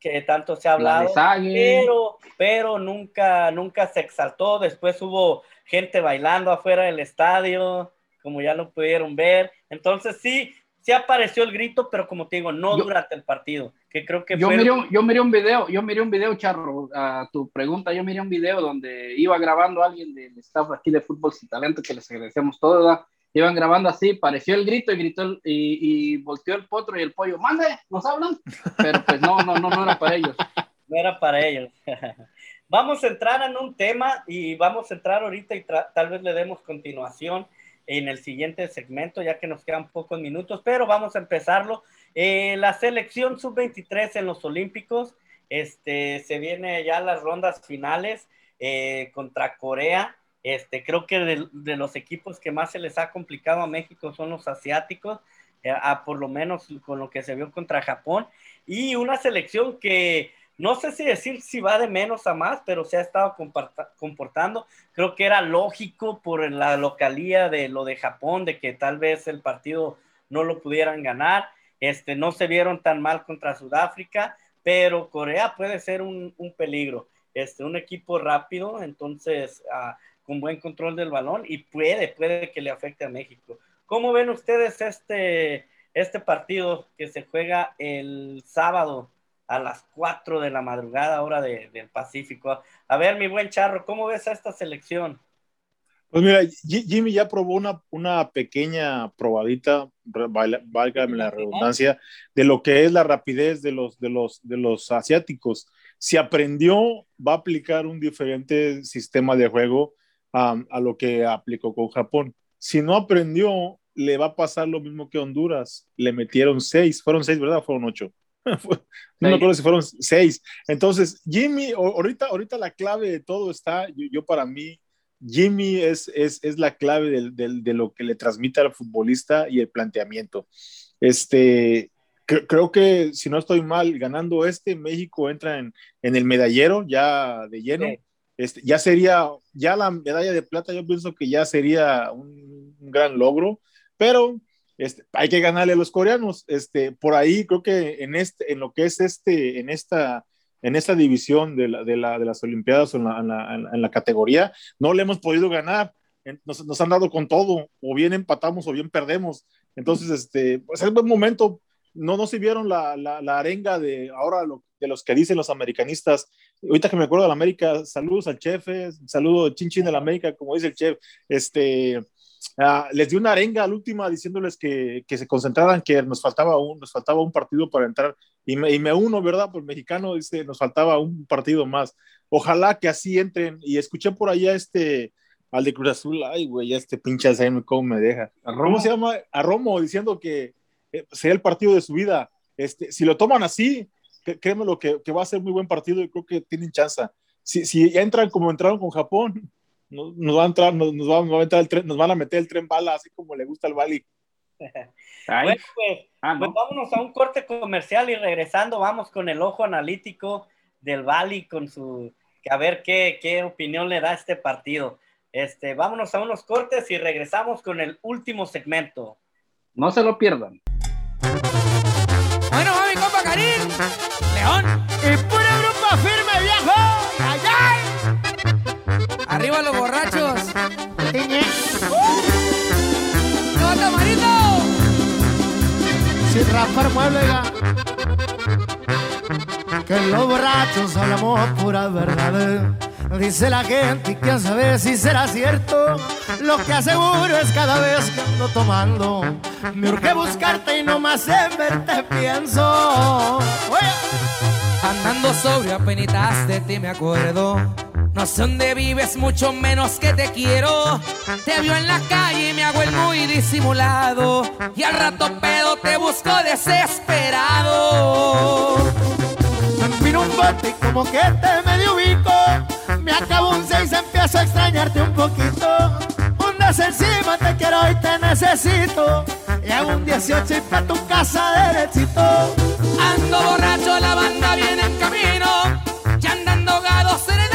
A: que tanto se ha hablado, pero, pero nunca, nunca se exaltó. Después hubo gente bailando afuera del estadio, como ya lo pudieron ver. Entonces sí, sí apareció el grito, pero como te digo, no durante el partido, que creo que
C: yo, miré, yo miré un video, yo miré un video, Charro, a tu pregunta, yo miré un video donde iba grabando alguien del staff aquí de Fútbol Sin Talento, que les agradecemos todo, iban grabando así, pareció el grito y gritó y, y, volteó el potro y el pollo, mande, nos hablan, pero pues no, no, no, no era para ellos.
A: No era para ellos. vamos a entrar en un tema y vamos a entrar ahorita y tal vez le demos continuación en el siguiente segmento, ya que nos quedan pocos minutos, pero vamos a empezarlo. Eh, la selección sub-23 en los Olímpicos, este, se viene ya las rondas finales eh, contra Corea. Este, creo que de, los equipos que más se les ha complicado a México son los asiáticos, eh, a, por lo menos con lo que se vio contra Japón, y una selección que no sé si decir si va de menos a más, pero se ha estado comportando. Creo que era lógico por la localía de lo de Japón, de que tal vez el partido no lo pudieran ganar. Este, no se vieron tan mal contra Sudáfrica, pero Corea puede ser un, peligro. Este, un equipo rápido, entonces ah, con buen control del balón y puede, puede que le afecte a México. ¿Cómo ven ustedes este, este partido que se juega el sábado a las 4 de la madrugada, hora de, del Pacífico. A ver, mi buen Charro, ¿cómo ves a esta selección?
B: Pues mira, Jimmy ya probó una, una pequeña probadita, válgame la redundancia, de lo que es la rapidez de los, de los, de los asiáticos. Si aprendió, va a aplicar un diferente sistema de juego a lo que aplicó con Japón. Si no aprendió, le va a pasar lo mismo que Honduras. Le metieron seis, fueron seis, ¿verdad? Fueron ocho no me acuerdo si fueron seis. Entonces, Jimmy, ahorita, ahorita la clave de todo está, yo, para mí, Jimmy es, es, es la clave de, de, lo que le transmite al futbolista y el planteamiento. Este, creo que si no estoy mal, ganando este, México entra en, en el medallero ya de lleno. Este, ya sería, ya la medalla de plata, yo pienso que ya sería un, un gran logro, pero este, hay que ganarle a los coreanos. Este, por ahí creo que en, este, en lo que es este, en esta, en esta división de, la, de, la, de las Olimpiadas en la, en, la, categoría, no le hemos podido ganar. Nos, nos, han dado con todo, o bien empatamos o bien perdemos. Entonces, este, pues es buen momento. No, no se vieron la, la, arenga de ahora de los que dicen los americanistas. Ahorita que me acuerdo de la América, saludos al chef, eh, saludo chin chin de la América, como dice el chef. Este, Ah, les di una arenga al última diciéndoles que, que, se concentraran, que nos faltaba un, nos faltaba un partido para entrar. Y me, y me uno, ¿verdad? Por mexicano dice, nos faltaba un partido más. Ojalá que así entren. Y escuché por allá este, al de Cruz Azul, ay, güey, este pinche ¿cómo me deja? ¿A Romo? ¿Cómo se llama? A Romo, diciendo que eh, sería el partido de su vida. Este, si lo toman así, créeme lo que, que va a ser muy buen partido y creo que tienen chance. Si, si entran como entraron con Japón, nos, nos, va a entrar, nos, nos, va, a entrar el tren, nos van a meter el tren bala, así como le gusta al Bali.
A: bueno, pues, ah, pues, vámonos a un corte comercial y regresando vamos con el ojo analítico del Bali con su a ver qué, qué opinión le da a este partido. Este, vámonos a unos cortes y regresamos con el último segmento.
C: No se lo pierdan.
E: León. Y pura grupo firme, viejo. Arriba los borrachos. ¡No, tamarito!
F: Sin raspar mueble ya. Que los borrachos hablamos puras verdades. Dice la gente y quién sabe si será cierto. Lo que aseguro es cada vez que ando tomando. Me urge buscarte y no más en verte pienso.
E: Andando sobrio, apenitas de ti me acuerdo
G: No sé dónde vives, mucho menos que te quiero. Te vio en la calle y me hago el muy disimulado. Y al rato pedo te busco desesperado.
F: Vino un bote y como que te medio ubico. Me acabo un 6, empiezo a extrañarte un poquito. Un des encima te quiero y te necesito. Y hago un 18 y pa' tu casa derechito.
G: Ando borracho, la banda viene en camino. Ya andando gados, serenatas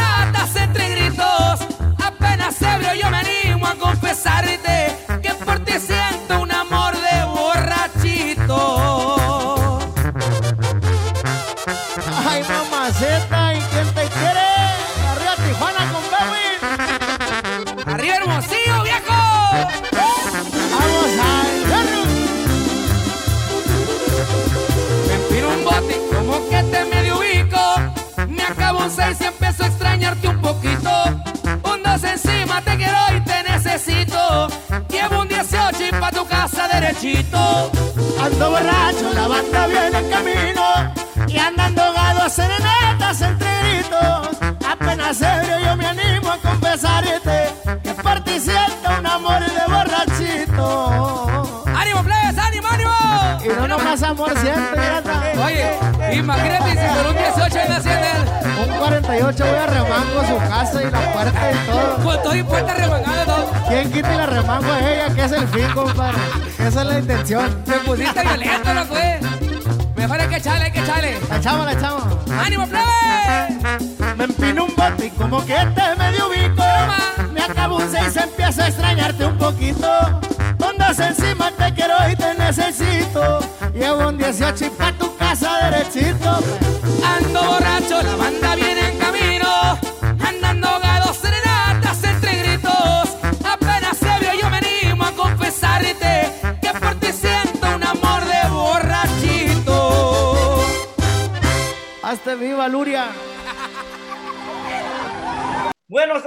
F: remango a ella? Que es el fin, compadre. Esa es la intención.
G: Te pusiste violento, ¿no fue? Mejor hay que echarle, hay que echarle.
F: La echamos, la echamos.
G: ¡Ánimo, plebes!
F: Me empino un bote y como que te medio ubico. Me acabo un 6, empiezo a extrañarte un poquito. Ondas encima te quiero y te necesito. Llevo un 18 y pa'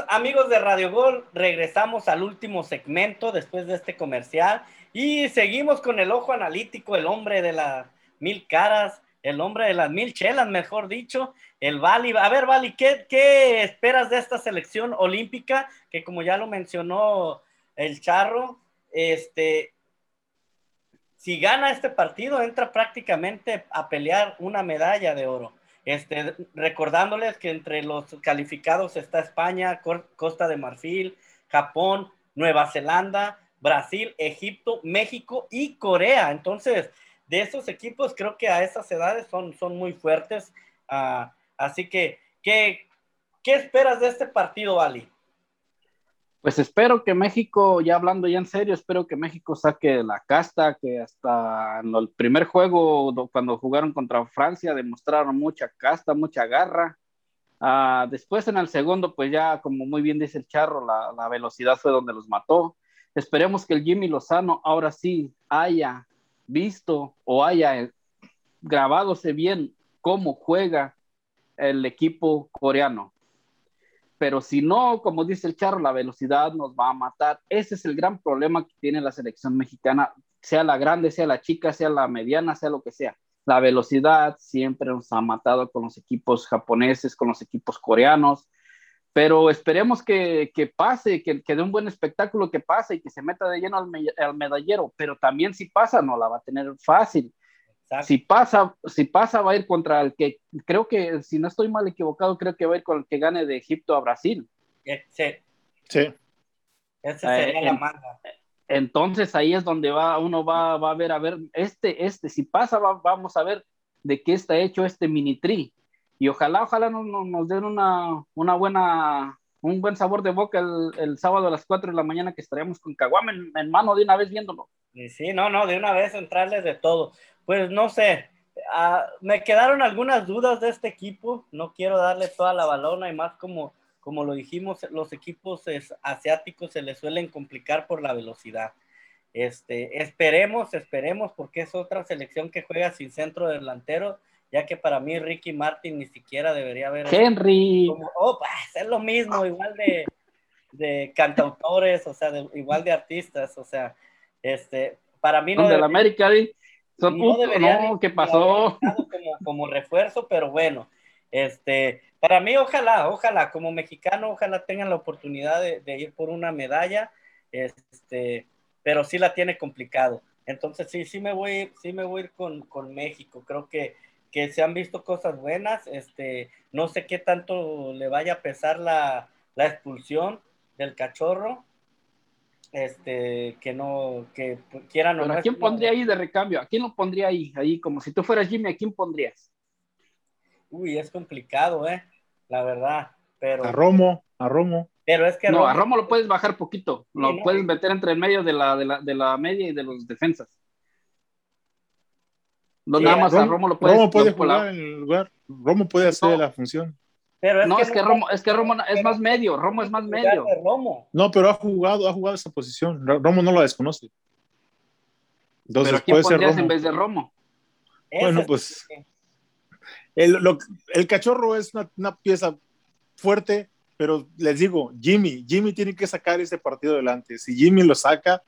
A: Amigos de Radio Gol, regresamos al último segmento después de este comercial y seguimos con el ojo analítico, el hombre de las mil caras, el hombre de las mil chelas, mejor dicho, el Vali. A ver, ¿qué, qué esperas de esta selección olímpica? Que como ya lo mencionó el Charro, este, si gana este partido, entra prácticamente a pelear una medalla de oro. Este, recordándoles que entre los calificados está España, Costa de Marfil, Japón, Nueva Zelanda, Brasil, Egipto, México y Corea. Entonces, de esos equipos creo que a esas edades son, son muy fuertes. Ah, así que, ¿qué, ¿qué esperas de este partido, Ali?
C: Pues espero que México, ya hablando ya en serio, espero que México saque la casta, que hasta en el primer juego, do- cuando jugaron contra Francia, demostraron mucha casta, mucha garra. Ah, después en el segundo, pues ya, como muy bien dice el Charro, la, la velocidad fue donde los mató. Esperemos que el Jimmy Lozano ahora sí haya visto o haya eh, grabadose bien cómo juega el equipo coreano pero si no, como dice el Charro, la velocidad nos va a matar. Ese es el gran problema que tiene la selección mexicana, sea la grande, sea la chica, sea la mediana, sea lo que sea. La velocidad siempre nos ha matado con los equipos japoneses, con los equipos coreanos, pero esperemos que, que pase, que, que dé un buen espectáculo, que pase y que se meta de lleno al, al medallero, pero también si pasa no la va a tener fácil.
A: Exacto.
C: Si pasa, si pasa, va a ir contra el que, creo que, si no estoy mal equivocado, creo que va a ir con el que gane de Egipto a Brasil.
A: Ese,
B: Sí.
A: ese sería
C: Eh,
A: la manga.
C: Entonces ahí es donde va, uno va, va a ver, a ver, este, este, si pasa, va- vamos a ver de qué está hecho este mini tri. Y ojalá, ojalá nos, nos- nos den una, una buena, un buen sabor de boca el, el sábado a las 4 de la mañana que estaremos con Caguama en, en mano de una vez viéndolo.
A: Sí, no, no, de una vez entrarles de todo. Pues no sé, ah, me quedaron algunas dudas de este equipo. No quiero darle toda la balona y más como, como lo dijimos, los equipos es- asiáticos se les suelen complicar por la velocidad. Este, esperemos, esperemos, porque es otra selección que juega sin centro delantero, ya que para mí Ricky Martin ni siquiera debería haber.
C: Henry,
A: como, oh, pues, es lo mismo, igual de, de cantautores, o sea, de- igual de artistas, o sea, este, para mí no debería-
C: América, ¿sí? son,
A: no debería
C: no, ¿qué pasó?
A: Como, como refuerzo, pero bueno, Este, para mí, ojalá, ojalá, como mexicano, ojalá tengan la oportunidad de, de ir por una medalla, este, pero sí la tiene complicado. Entonces sí, sí me voy, sí me voy a ir con, con México. Creo que, que se han visto cosas buenas. Este, no sé qué tanto le vaya a pesar la, la expulsión del cachorro. Este, que no, que quieran o no.
C: ¿A quién pondría ahí de recambio? ¿A quién lo pondría ahí? Ahí, como si tú fueras Jimmy, ¿a quién pondrías?
A: Uy, es complicado, eh, la verdad. Pero,
B: A Romo, a Romo.
A: pero es que
C: No, a
A: Romo-
C: Romo lo puedes bajar poquito. Lo
A: no.
C: puedes meter entre el medio de la, de la, de la media y de los defensas. No,
A: Sí,
C: nada más a
B: Romo,
C: Romo lo.
B: Romo puede
C: la-
B: jugar en el lugar. Romo puede hacer
C: No.
B: la función.
A: pero
C: no, es que Romo, es que Romo es más medio. Romo es más medio.
A: Romo.
B: No, pero ha jugado, ha jugado esa posición. Ro- Romo no la desconoce. Entonces
C: Pero ¿a quién
B: puede ser Romo.
C: en vez de Romo?
B: Bueno, pues el, lo- el cachorro es una, una pieza fuerte, pero les digo, Jimmy, Jimmy tiene que sacar ese partido adelante. Si Jimmy lo saca,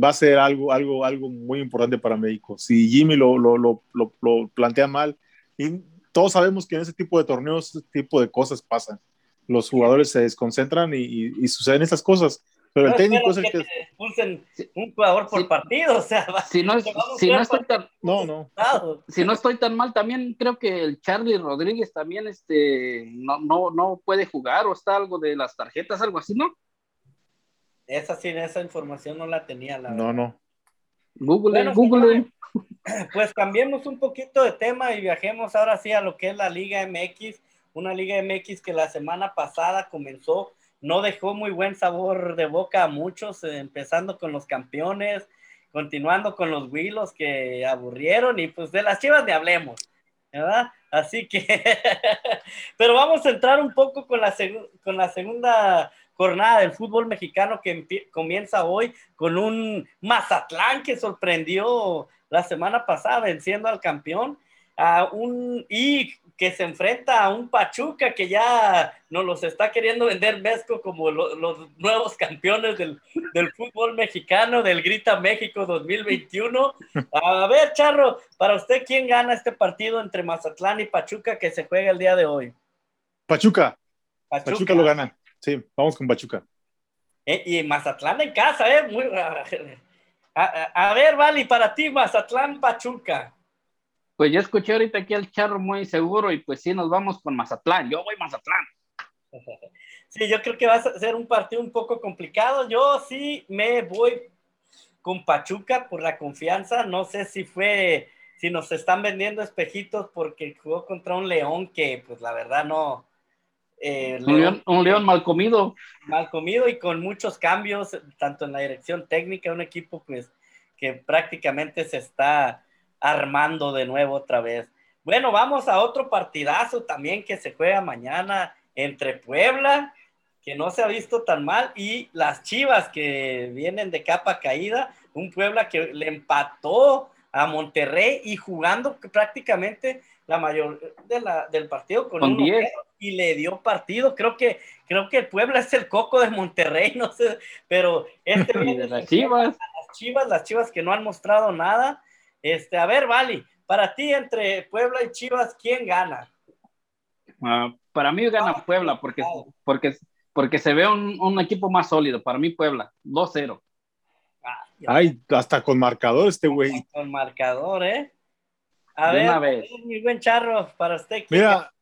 B: va a ser algo, algo, algo muy importante para México. Si Jimmy lo, lo, lo, lo- lo plantea mal, y todos sabemos que en ese tipo de torneos, ese tipo de cosas pasan. Los jugadores se desconcentran y, y- y suceden esas cosas. Pero el técnico es el
A: que expulsen un jugador por
C: Sí.
A: partido, o sea,
C: Si no, si no estoy tan,
B: No, no.
C: si no estoy tan mal, también creo que el Charlie Rodríguez también este, no, no, no puede jugar o está algo de las tarjetas, algo así, ¿no?
A: Esa sí, esa información no la tenía, la
B: No,
A: verdad.
B: no.
C: Google,
A: Bueno,
C: Google.
A: Pues cambiemos un poquito de tema y viajemos ahora sí a lo que es la Liga MX, una Liga MX que la semana pasada comenzó, no dejó muy buen sabor de boca a muchos, eh, empezando con los campeones, continuando con los Willos que aburrieron y pues de las Chivas ni hablemos, ¿verdad? Así que, pero vamos a entrar un poco con la, con la segunda jornada del fútbol mexicano que comienza hoy con un Mazatlán que sorprendió la semana pasada venciendo al campeón a un y que se enfrenta a un Pachuca que ya nos los está queriendo vender Mesco como lo- los nuevos campeones del, del fútbol mexicano del Grita México 2021. A ver, Charro, para usted, ¿quién gana este partido entre Mazatlán y Pachuca que se juega el día de hoy?
B: Pachuca,
A: Pachuca,
B: Pachuca lo gana. Sí, vamos con Pachuca.
A: Eh, y Mazatlán en casa, ¿eh? Muy, a, a- a ver, Vali, para ti, Mazatlán, Pachuca.
C: Pues ya escuché ahorita aquí al charro muy seguro y pues sí, nos vamos con Mazatlán. Yo voy Mazatlán.
A: Sí, yo creo que va a ser un partido un poco complicado. Yo sí me voy con Pachuca por la confianza. No sé si fue, si nos están vendiendo espejitos porque jugó contra un León que, pues la verdad no. Eh,
C: Un león, un león mal comido.
A: mal comido y con muchos cambios, tanto en la dirección técnica, un equipo pues que prácticamente se está armando de nuevo otra vez. Bueno, vamos a otro partidazo también que se juega mañana entre Puebla, que no se ha visto tan mal, y las Chivas que vienen de capa caída, un Puebla que le empató a Monterrey y jugando prácticamente la mayor de la, del partido con,
C: Con
A: uno
C: 10.
A: cero, y le dio partido. Creo que creo que el Puebla es el coco de Monterrey, no sé, pero este
C: Y de las chivas.
A: las Chivas, las Chivas que no han mostrado nada. Este, a ver, Vali, para ti entre Puebla y Chivas, ¿quién gana?
C: Ah, para mí gana Puebla porque, porque, porque se ve un, un equipo más sólido. Para mí Puebla, 2-0.
A: Ah,
B: Ay, hasta con marcador este güey.
A: con marcador, ¿eh? A
C: De
A: ver, mi buen charro, para usted.
B: Mira,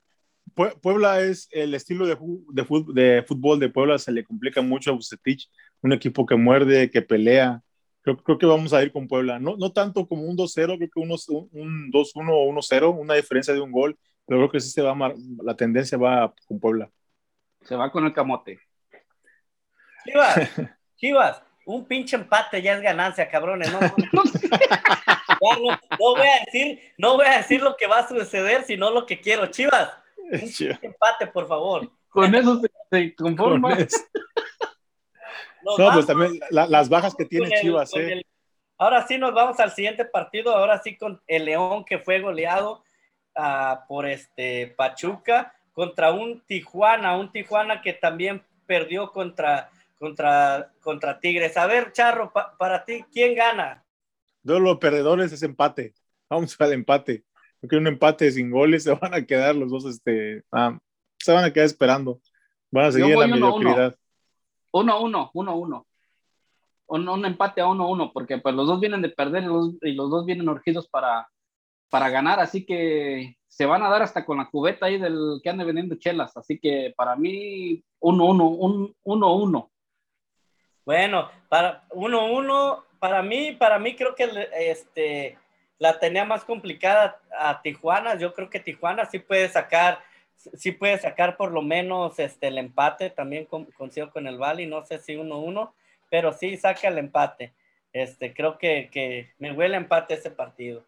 B: Pue- Puebla es el estilo de, de, fútbol de Puebla, se le complica mucho a Bucetich, un equipo que muerde, que pelea. Creo, creo que vamos a ir con Puebla. No, no tanto como un 2-0, creo que unos- un 2-1 o 1-0, una diferencia de un gol, pero creo que sí se va a mar- la tendencia va con Puebla.
C: Se va con el camote.
A: Chivas, Chivas, un pinche empate ya es ganancia, cabrones. No, no, no- no voy a decir, no voy a decir lo que va a suceder, sino lo que quiero. Chivas, empate, por favor.
C: Con eso se, se conforma.
B: Con eso.
A: Nos
B: No,
A: vamos
B: pues también la- las bajas que tiene
A: el-
B: Chivas, ¿eh?
A: el- Ahora sí nos vamos al siguiente partido, ahora sí con el León que fue goleado ah, por este Pachuca contra un Tijuana, un Tijuana que también perdió contra, contra, contra Tigres. A ver, Charro, pa- para ti, ¿quién gana?
B: De los perdedores es empate. Vamos al empate. Creo que un empate sin goles se van a quedar los dos, este, ah, se van a quedar esperando. Van a seguir en la mediocridad.
C: 1-1, 1-1. Un, un, empate a 1-1, porque pues los dos vienen de perder y los, y los dos vienen urgidos para, para ganar, así que se van a dar hasta con la cubeta ahí del que ande vendiendo chelas. Así que para mí, 1-1, 1-1.
A: Bueno, para 1-1, para mí, para mí creo que este, la tenía más complicada a Tijuana. Yo creo que Tijuana sí puede sacar, sí puede sacar por lo menos este, el empate. También con, consigo con el Bali, no sé si 1-1, pero sí saca el empate. Este, creo que, que me huele empate ese partido.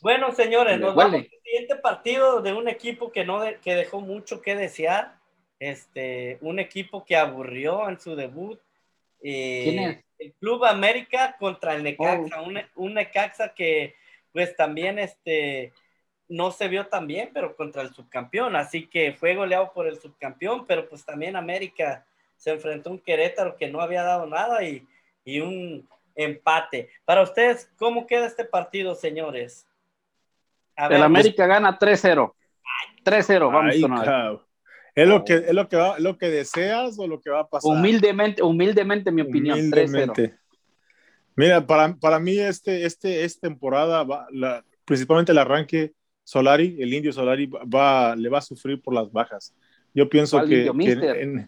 A: Bueno, señores, nos vamos al siguiente partido de un equipo que, no que dejó mucho que desear. Este, un equipo que aburrió en su debut. Eh, el Club América contra el Necaxa, oh. un, Necaxa que pues también este, no se vio tan bien, pero contra el subcampeón, así que fue goleado por el subcampeón, pero pues también América se enfrentó a un Querétaro que no había dado nada y, y un empate. Para ustedes, ¿cómo queda este partido, señores?
C: el América gana 3-0. 3-0, vamos
B: ¿Es lo, que, ¿Es lo que, va, lo que deseas o lo que va a pasar?
C: Humildemente, humildemente mi opinión. Humildemente.
B: Mira, para, para mí este, este, esta temporada, va, la, principalmente el arranque, Solari, el indio Solari, va, le va a sufrir por las bajas. Yo pienso que, que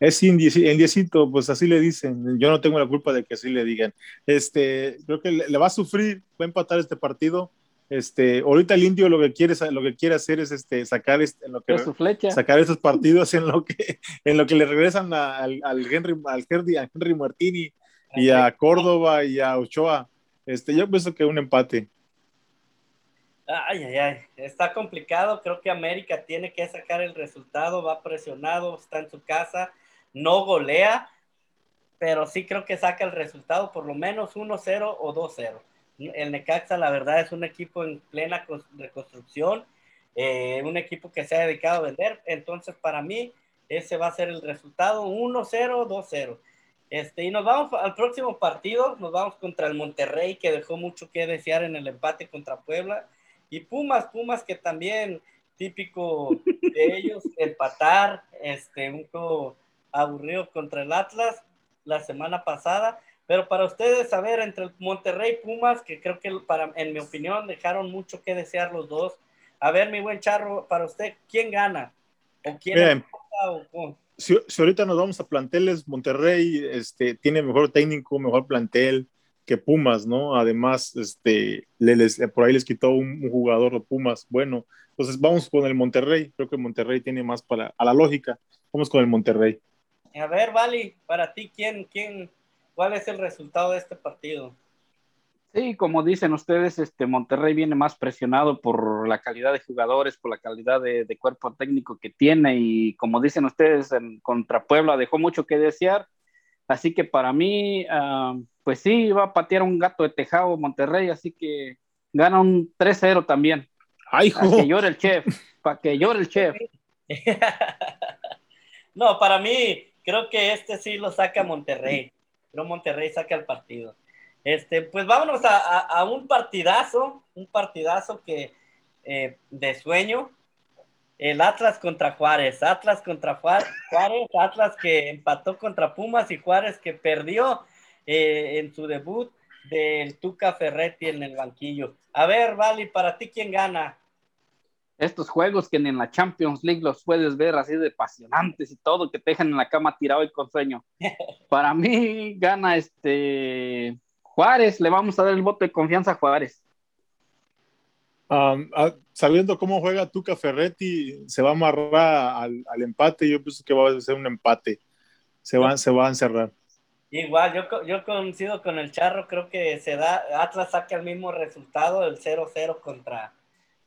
B: es indiecito, pues así le dicen. Yo no tengo la culpa de que así le digan. Este, creo que le, le va a sufrir, va a empatar este partido este, ahorita el indio lo que quiere, lo que quiere hacer es este, sacar, este, en lo que, sacar esos partidos en lo que, en lo que le regresan al, al, Henry, al Henry, a Henry Martini y a Córdoba y a Ochoa. Este, yo pienso que un empate.
A: Ay, ay, ay, está complicado. Creo que América tiene que sacar el resultado, va presionado, está en su casa, no golea, pero sí creo que saca el resultado, por lo menos 1-0 o 2-0. El Necaxa, la verdad, es un equipo en plena reconstrucción, eh, un equipo que se ha dedicado a vender. Entonces, para mí, ese va a ser el resultado: 1-0, 2-0. Este, y nos vamos al próximo partido, nos vamos contra el Monterrey, que dejó mucho que desear en el empate contra Puebla. Y Pumas, Pumas que también típico de ellos, empatar, este, un poco aburrido contra el Atlas la semana pasada. Pero para ustedes, a ver, entre el Monterrey y Pumas, que creo que para, en mi opinión dejaron mucho que desear los dos. A ver, mi buen Charro, para usted, ¿quién gana? ¿O quién
B: si, ahorita nos vamos a planteles, Monterrey este, tiene mejor técnico, mejor plantel que Pumas, ¿no? Además, este, por ahí les quitó un, jugador de Pumas. Bueno, entonces vamos con el Monterrey. Creo que Monterrey tiene más para, a la lógica. Vamos con el Monterrey.
A: A ver, Vali, para ti, ¿quién, quién, ¿Cuál es el resultado de este partido?
C: Sí, como dicen ustedes, este Monterrey viene más presionado por la calidad de jugadores, por la calidad de, cuerpo técnico que tiene y como dicen ustedes, en, contra Puebla dejó mucho que desear. Así que para mí, ah, pues sí, va a patear un gato de tejado Monterrey, así que gana un 3-0 también.
B: ¡Ay,
C: Para que llore el chef, para que llore el chef.
A: no, para mí, creo que este sí lo saca Monterrey pero Monterrey saca el partido. Este, pues vámonos a, un partidazo, un partidazo que eh, de sueño. El Atlas contra Juárez, Atlas contra Juárez, Atlas que empató contra Pumas y Juárez que perdió eh, en su debut del Tuca Ferretti en el banquillo. A ver, Vali, para ti, ¿quién gana?
C: Estos juegos que en la Champions League los puedes ver así de apasionantes y todo, que te dejan en la cama tirado y con sueño. Para mí gana este Juárez, le vamos a dar el voto de confianza a Juárez.
B: Ah, sabiendo cómo juega Tuca Ferretti, se va a amarrar al, empate. Yo pienso que va a ser un empate. Se va, se va a encerrar.
A: Igual, yo, yo coincido con el Charro. Creo que se da, Atlas saca el mismo resultado, el 0-0 contra,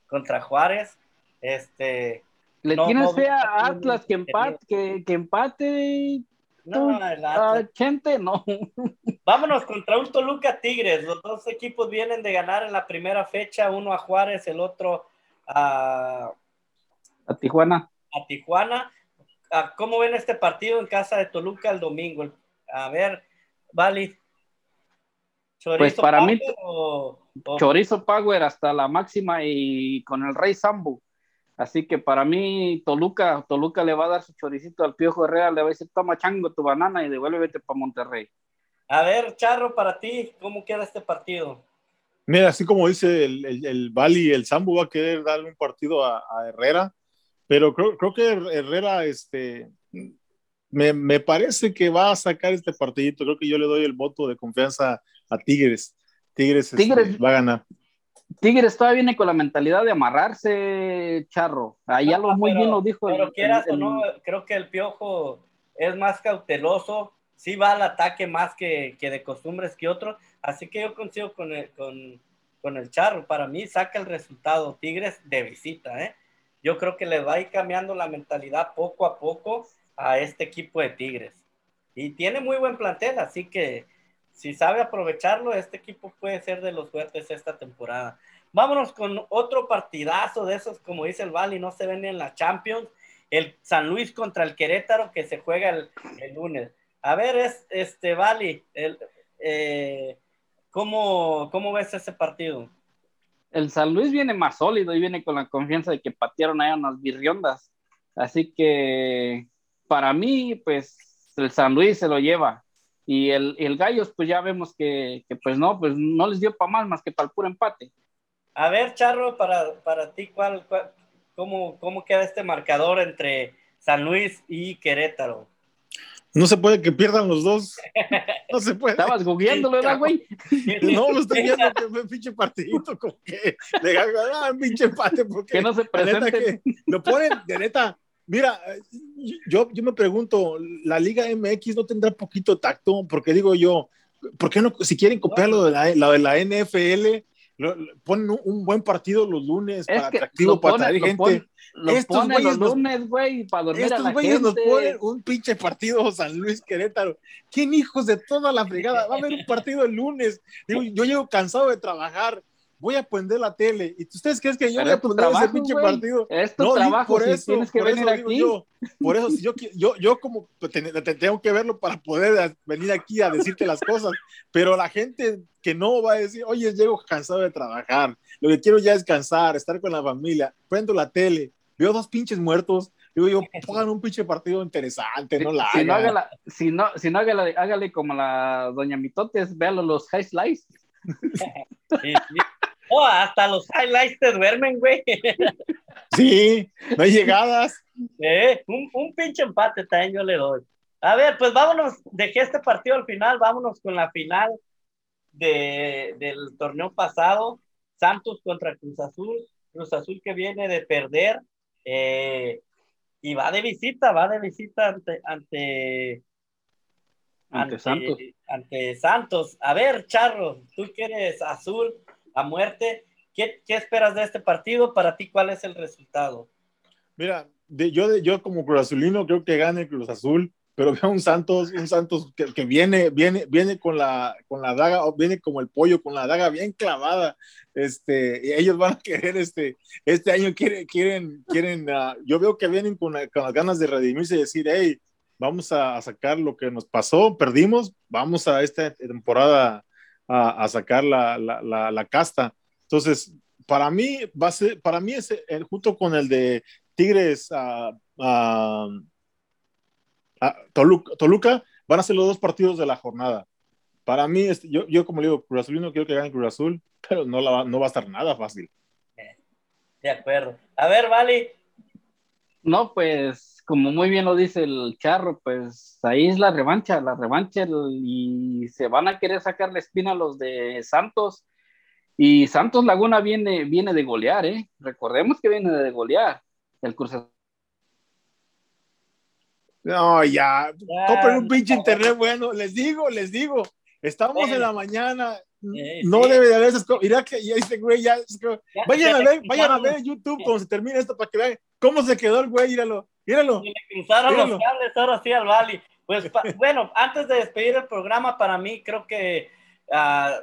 A: contra Juárez. Este.
C: ¿Le tienes fe a Atlas que empate? Que, que empate no, el gente, no.
A: Vámonos contra un Toluca Tigres. Los dos equipos vienen de ganar en la primera fecha, uno a Juárez, el otro a,
C: a Tijuana.
A: A Tijuana. Ah, ¿Cómo ven este partido en casa de Toluca el domingo? A ver, Vali. ¿Chorizo
C: Pues para mí-
A: Power o- o-
C: Chorizo Power hasta la máxima y con el Rey Sambu. Así que para mí, Toluca, Toluca le va a dar su choricito al Piojo Herrera, le va a decir, toma chango tu banana y devuélvete para Monterrey.
A: A ver, Charro, para ti, ¿cómo queda este partido?
B: Mira, así como dice el, el, el Bali, el Sambo va a querer darle un partido a, a Herrera, pero creo, creo que Herrera, este, me, me parece que va a sacar este partidito. Creo que yo le doy el voto de confianza a Tigres. Tigres, este,
C: Tigres.
B: va a ganar.
C: Tigres todavía viene con la mentalidad de amarrarse, Charro. Allá
A: No,
C: lo muy
A: pero-
C: bien lo dijo. el-
A: Pero quieras
C: el-
A: o no, creo que el Piojo es más cauteloso, sí va al ataque más que, que de costumbres que otro, así que yo consigo con el, con, con el Charro, para mí saca el resultado Tigres de visita, ¿eh? Yo creo que le va a ir cambiando la mentalidad poco a poco a este equipo de Tigres. Y tiene muy buen plantel, así que si sabe aprovecharlo, este equipo puede ser de los fuertes esta temporada. Vámonos con otro partidazo de esos, como dice el Bali, no se ven en la Champions. El San Luis contra el Querétaro que se juega el, el lunes. A ver, es, este Bali, el, eh, ¿cómo, ¿cómo ves ese partido?
C: el San Luis viene más sólido y viene con la confianza de que patearon ahí unas birriondas. Así que para mí, pues el San Luis se lo lleva. Y el, el Gallos, pues ya vemos que, que, pues no, pues no les dio para más más que para el puro empate.
A: A ver, Charro, para, para ti, ¿cuál, cuál- cómo, ¿cómo queda este marcador entre San Luis y Querétaro?
B: No se puede que pierdan los dos. No se puede.
C: Estabas googleándolo, ¿verdad, güey?
B: No, lo estoy viendo que fue un pinche partidito, como que le ganan un pinche empate, porque
C: Que no se
B: que lo ponen, de neta, mira, yo, yo me pregunto, la Liga MX no tendrá poquito tacto, porque digo yo, ¿por qué no, si quieren copiar lo de la, lo de la NFL, lo- lo- ponen un, un buen partido los lunes
C: Es
B: para atractivo, para traer gente? Estos
C: los lunes, güey, para dormir a
B: Estos güeyes nos ponen un pinche partido San Luis Querétaro. ¿Quién hijos de toda la fregada? Va a haber un partido el lunes. Digo, yo llego cansado de trabajar. Voy a prender la tele. ¿Y ustedes creen que yo
C: Pero
B: voy a
C: tu
B: poner ese
C: trabajo,
B: pinche
C: güey.
B: partido?
C: Es tu
B: No, digo,
C: trabajo,
B: por
C: si
B: eso,
C: tienes que
B: por
C: venir
B: eso digo
C: aquí.
B: yo. Por eso, si yo, yo, yo como te- tengo que verlo para poder venir aquí a decirte las cosas, pero la gente que no va a decir, oye, llego cansado de trabajar, lo que quiero ya es descansar, estar con la familia, prendo la tele, veo dos pinches muertos, digo yo, pongan un pinche partido interesante, no la
C: si no,
B: hagan.
C: hágala, si no, si no hágale, hágale como la doña Mitotes, véalo los highlights.
A: Oh, hasta los highlights te duermen, güey.
B: Sí, no hay llegadas.
A: Eh, un, un pinche empate también yo le doy. A ver, pues vámonos, dejé este partido al final, vámonos con la final de, del torneo pasado, Santos contra Cruz Azul, Cruz Azul que viene de perder eh, y va de visita, va de visita ante, ante,
C: Ante Santos.
A: ante Santos. A ver, Charro, tú que eres azul a muerte, ¿qué, qué esperas de este partido? Para ti, ¿cuál es el resultado?
B: Mira, yo, yo como Cruz Azulino creo que gane Cruz Azul, pero veo un Santos, un Santos que, viene, viene, viene con la, con la daga, viene como el pollo, con la daga bien clavada. Este, y ellos van a querer, este, este año quieren, quieren, quieren, ah, yo veo que vienen con, la- con las ganas de redimirse y decir, hey, vamos a sacar lo que nos pasó, perdimos, vamos a esta temporada a, a sacar la, la, la, la casta. Entonces, para mí, va a ser, para mí es el, junto con el de Tigres a, a- a Toluca, Toluca, van a ser los dos partidos de la jornada. Para mí, este, yo, yo como le digo, Cruz Azul no quiero que gane Cruz Azul, pero no, la, va- no va a estar nada fácil.
A: De acuerdo. A ver, Vali,
C: No, pues como muy bien lo dice el charro, pues ahí es la revancha, la revancha el- y se van a querer sacar la espina a los de Santos. Y Santos Laguna viene, viene de golear, ¿eh? Recordemos que viene de golear. El Cruz Azul.
B: No, ya,
A: Ya,
B: compren un pinche
A: no.
B: internet bueno, les digo, les digo, estamos
A: Eh.
B: en la mañana,
A: Eh,
B: no
A: sí.
B: debe de haber esas cosas. Mira que ya este güey ya, es que-
A: Ya,
B: vayan
A: ya
B: a ver, vayan a ver en YouTube cuando se termine esto para que vean cómo se quedó el güey, míralo, míralo.
A: Le cruzaron
B: Míralo.
A: los cables ahora sí al Vali. Pues bueno, antes de despedir el programa, para mí creo que ah,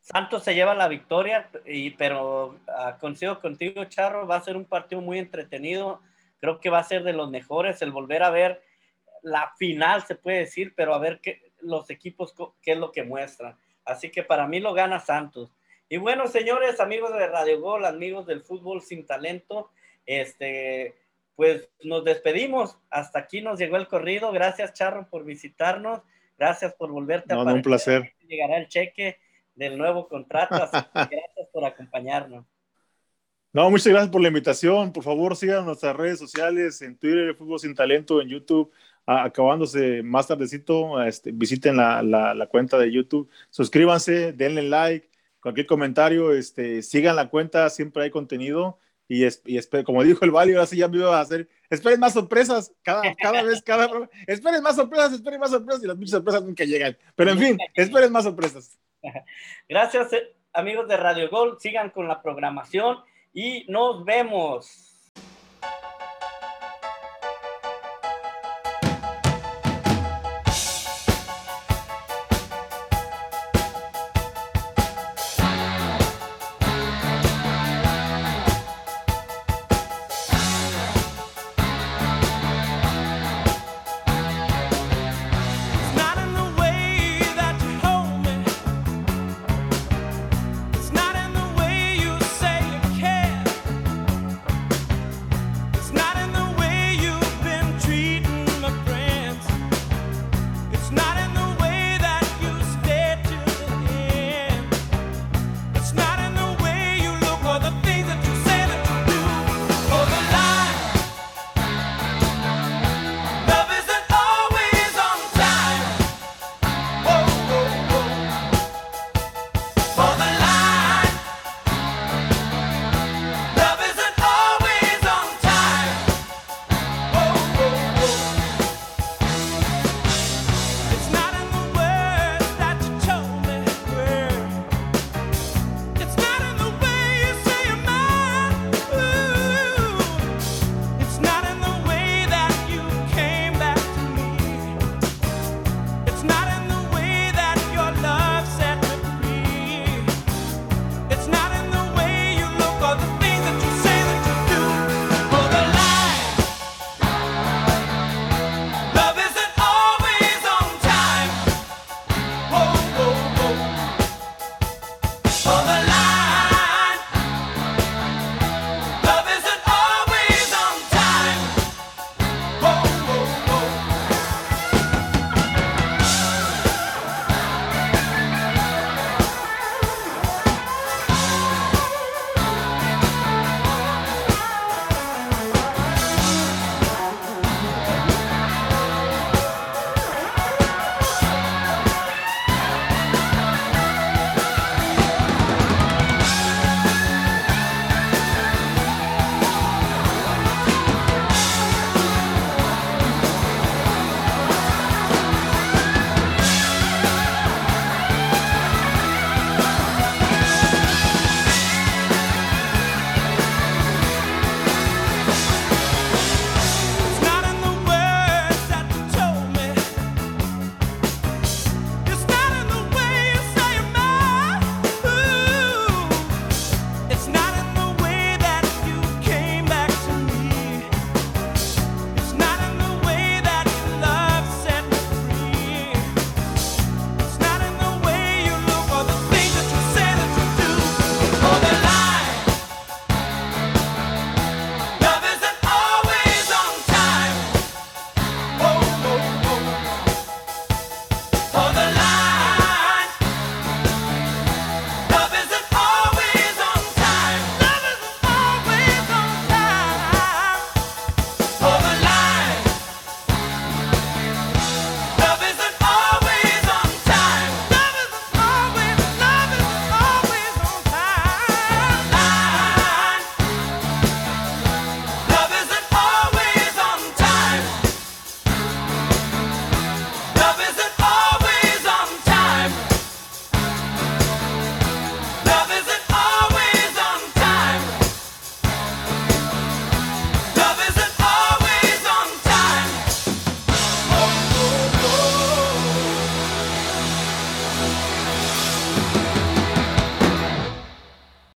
A: Santos se lleva la victoria, y, pero ah, coincido contigo, Charro, va a ser un partido muy entretenido. Creo que va a ser de los mejores el volver a ver la final, se puede decir, pero a ver qué, los equipos qué es lo que muestran. Así que para mí lo gana Santos. Y bueno, señores, amigos de Radio Gol, amigos del fútbol sin talento, este, pues nos despedimos. Hasta aquí nos llegó el corrido. Gracias, Charro, por visitarnos. Gracias por volverte
B: a no, un placer.
A: Llegará el cheque del nuevo contrato. gracias por acompañarnos.
B: No, muchas gracias por la invitación. Por favor, sigan nuestras redes sociales en Twitter, Fútbol Sin Talento, en YouTube. acabándose más tardecito, este, visiten la, la, cuenta de YouTube, suscríbanse, denle like, cualquier comentario, este, sigan la cuenta, siempre hay contenido. Y, es, y como dijo el Valio, ahora sí ya me iba a hacer. Esperen más sorpresas, cada, cada vez, cada. Esperen más sorpresas, esperen más sorpresas, y las muchas sorpresas nunca llegan. Pero en fin, esperen más sorpresas.
A: Gracias, eh, amigos de Radio Gol. Sigan con la programación y nos vemos.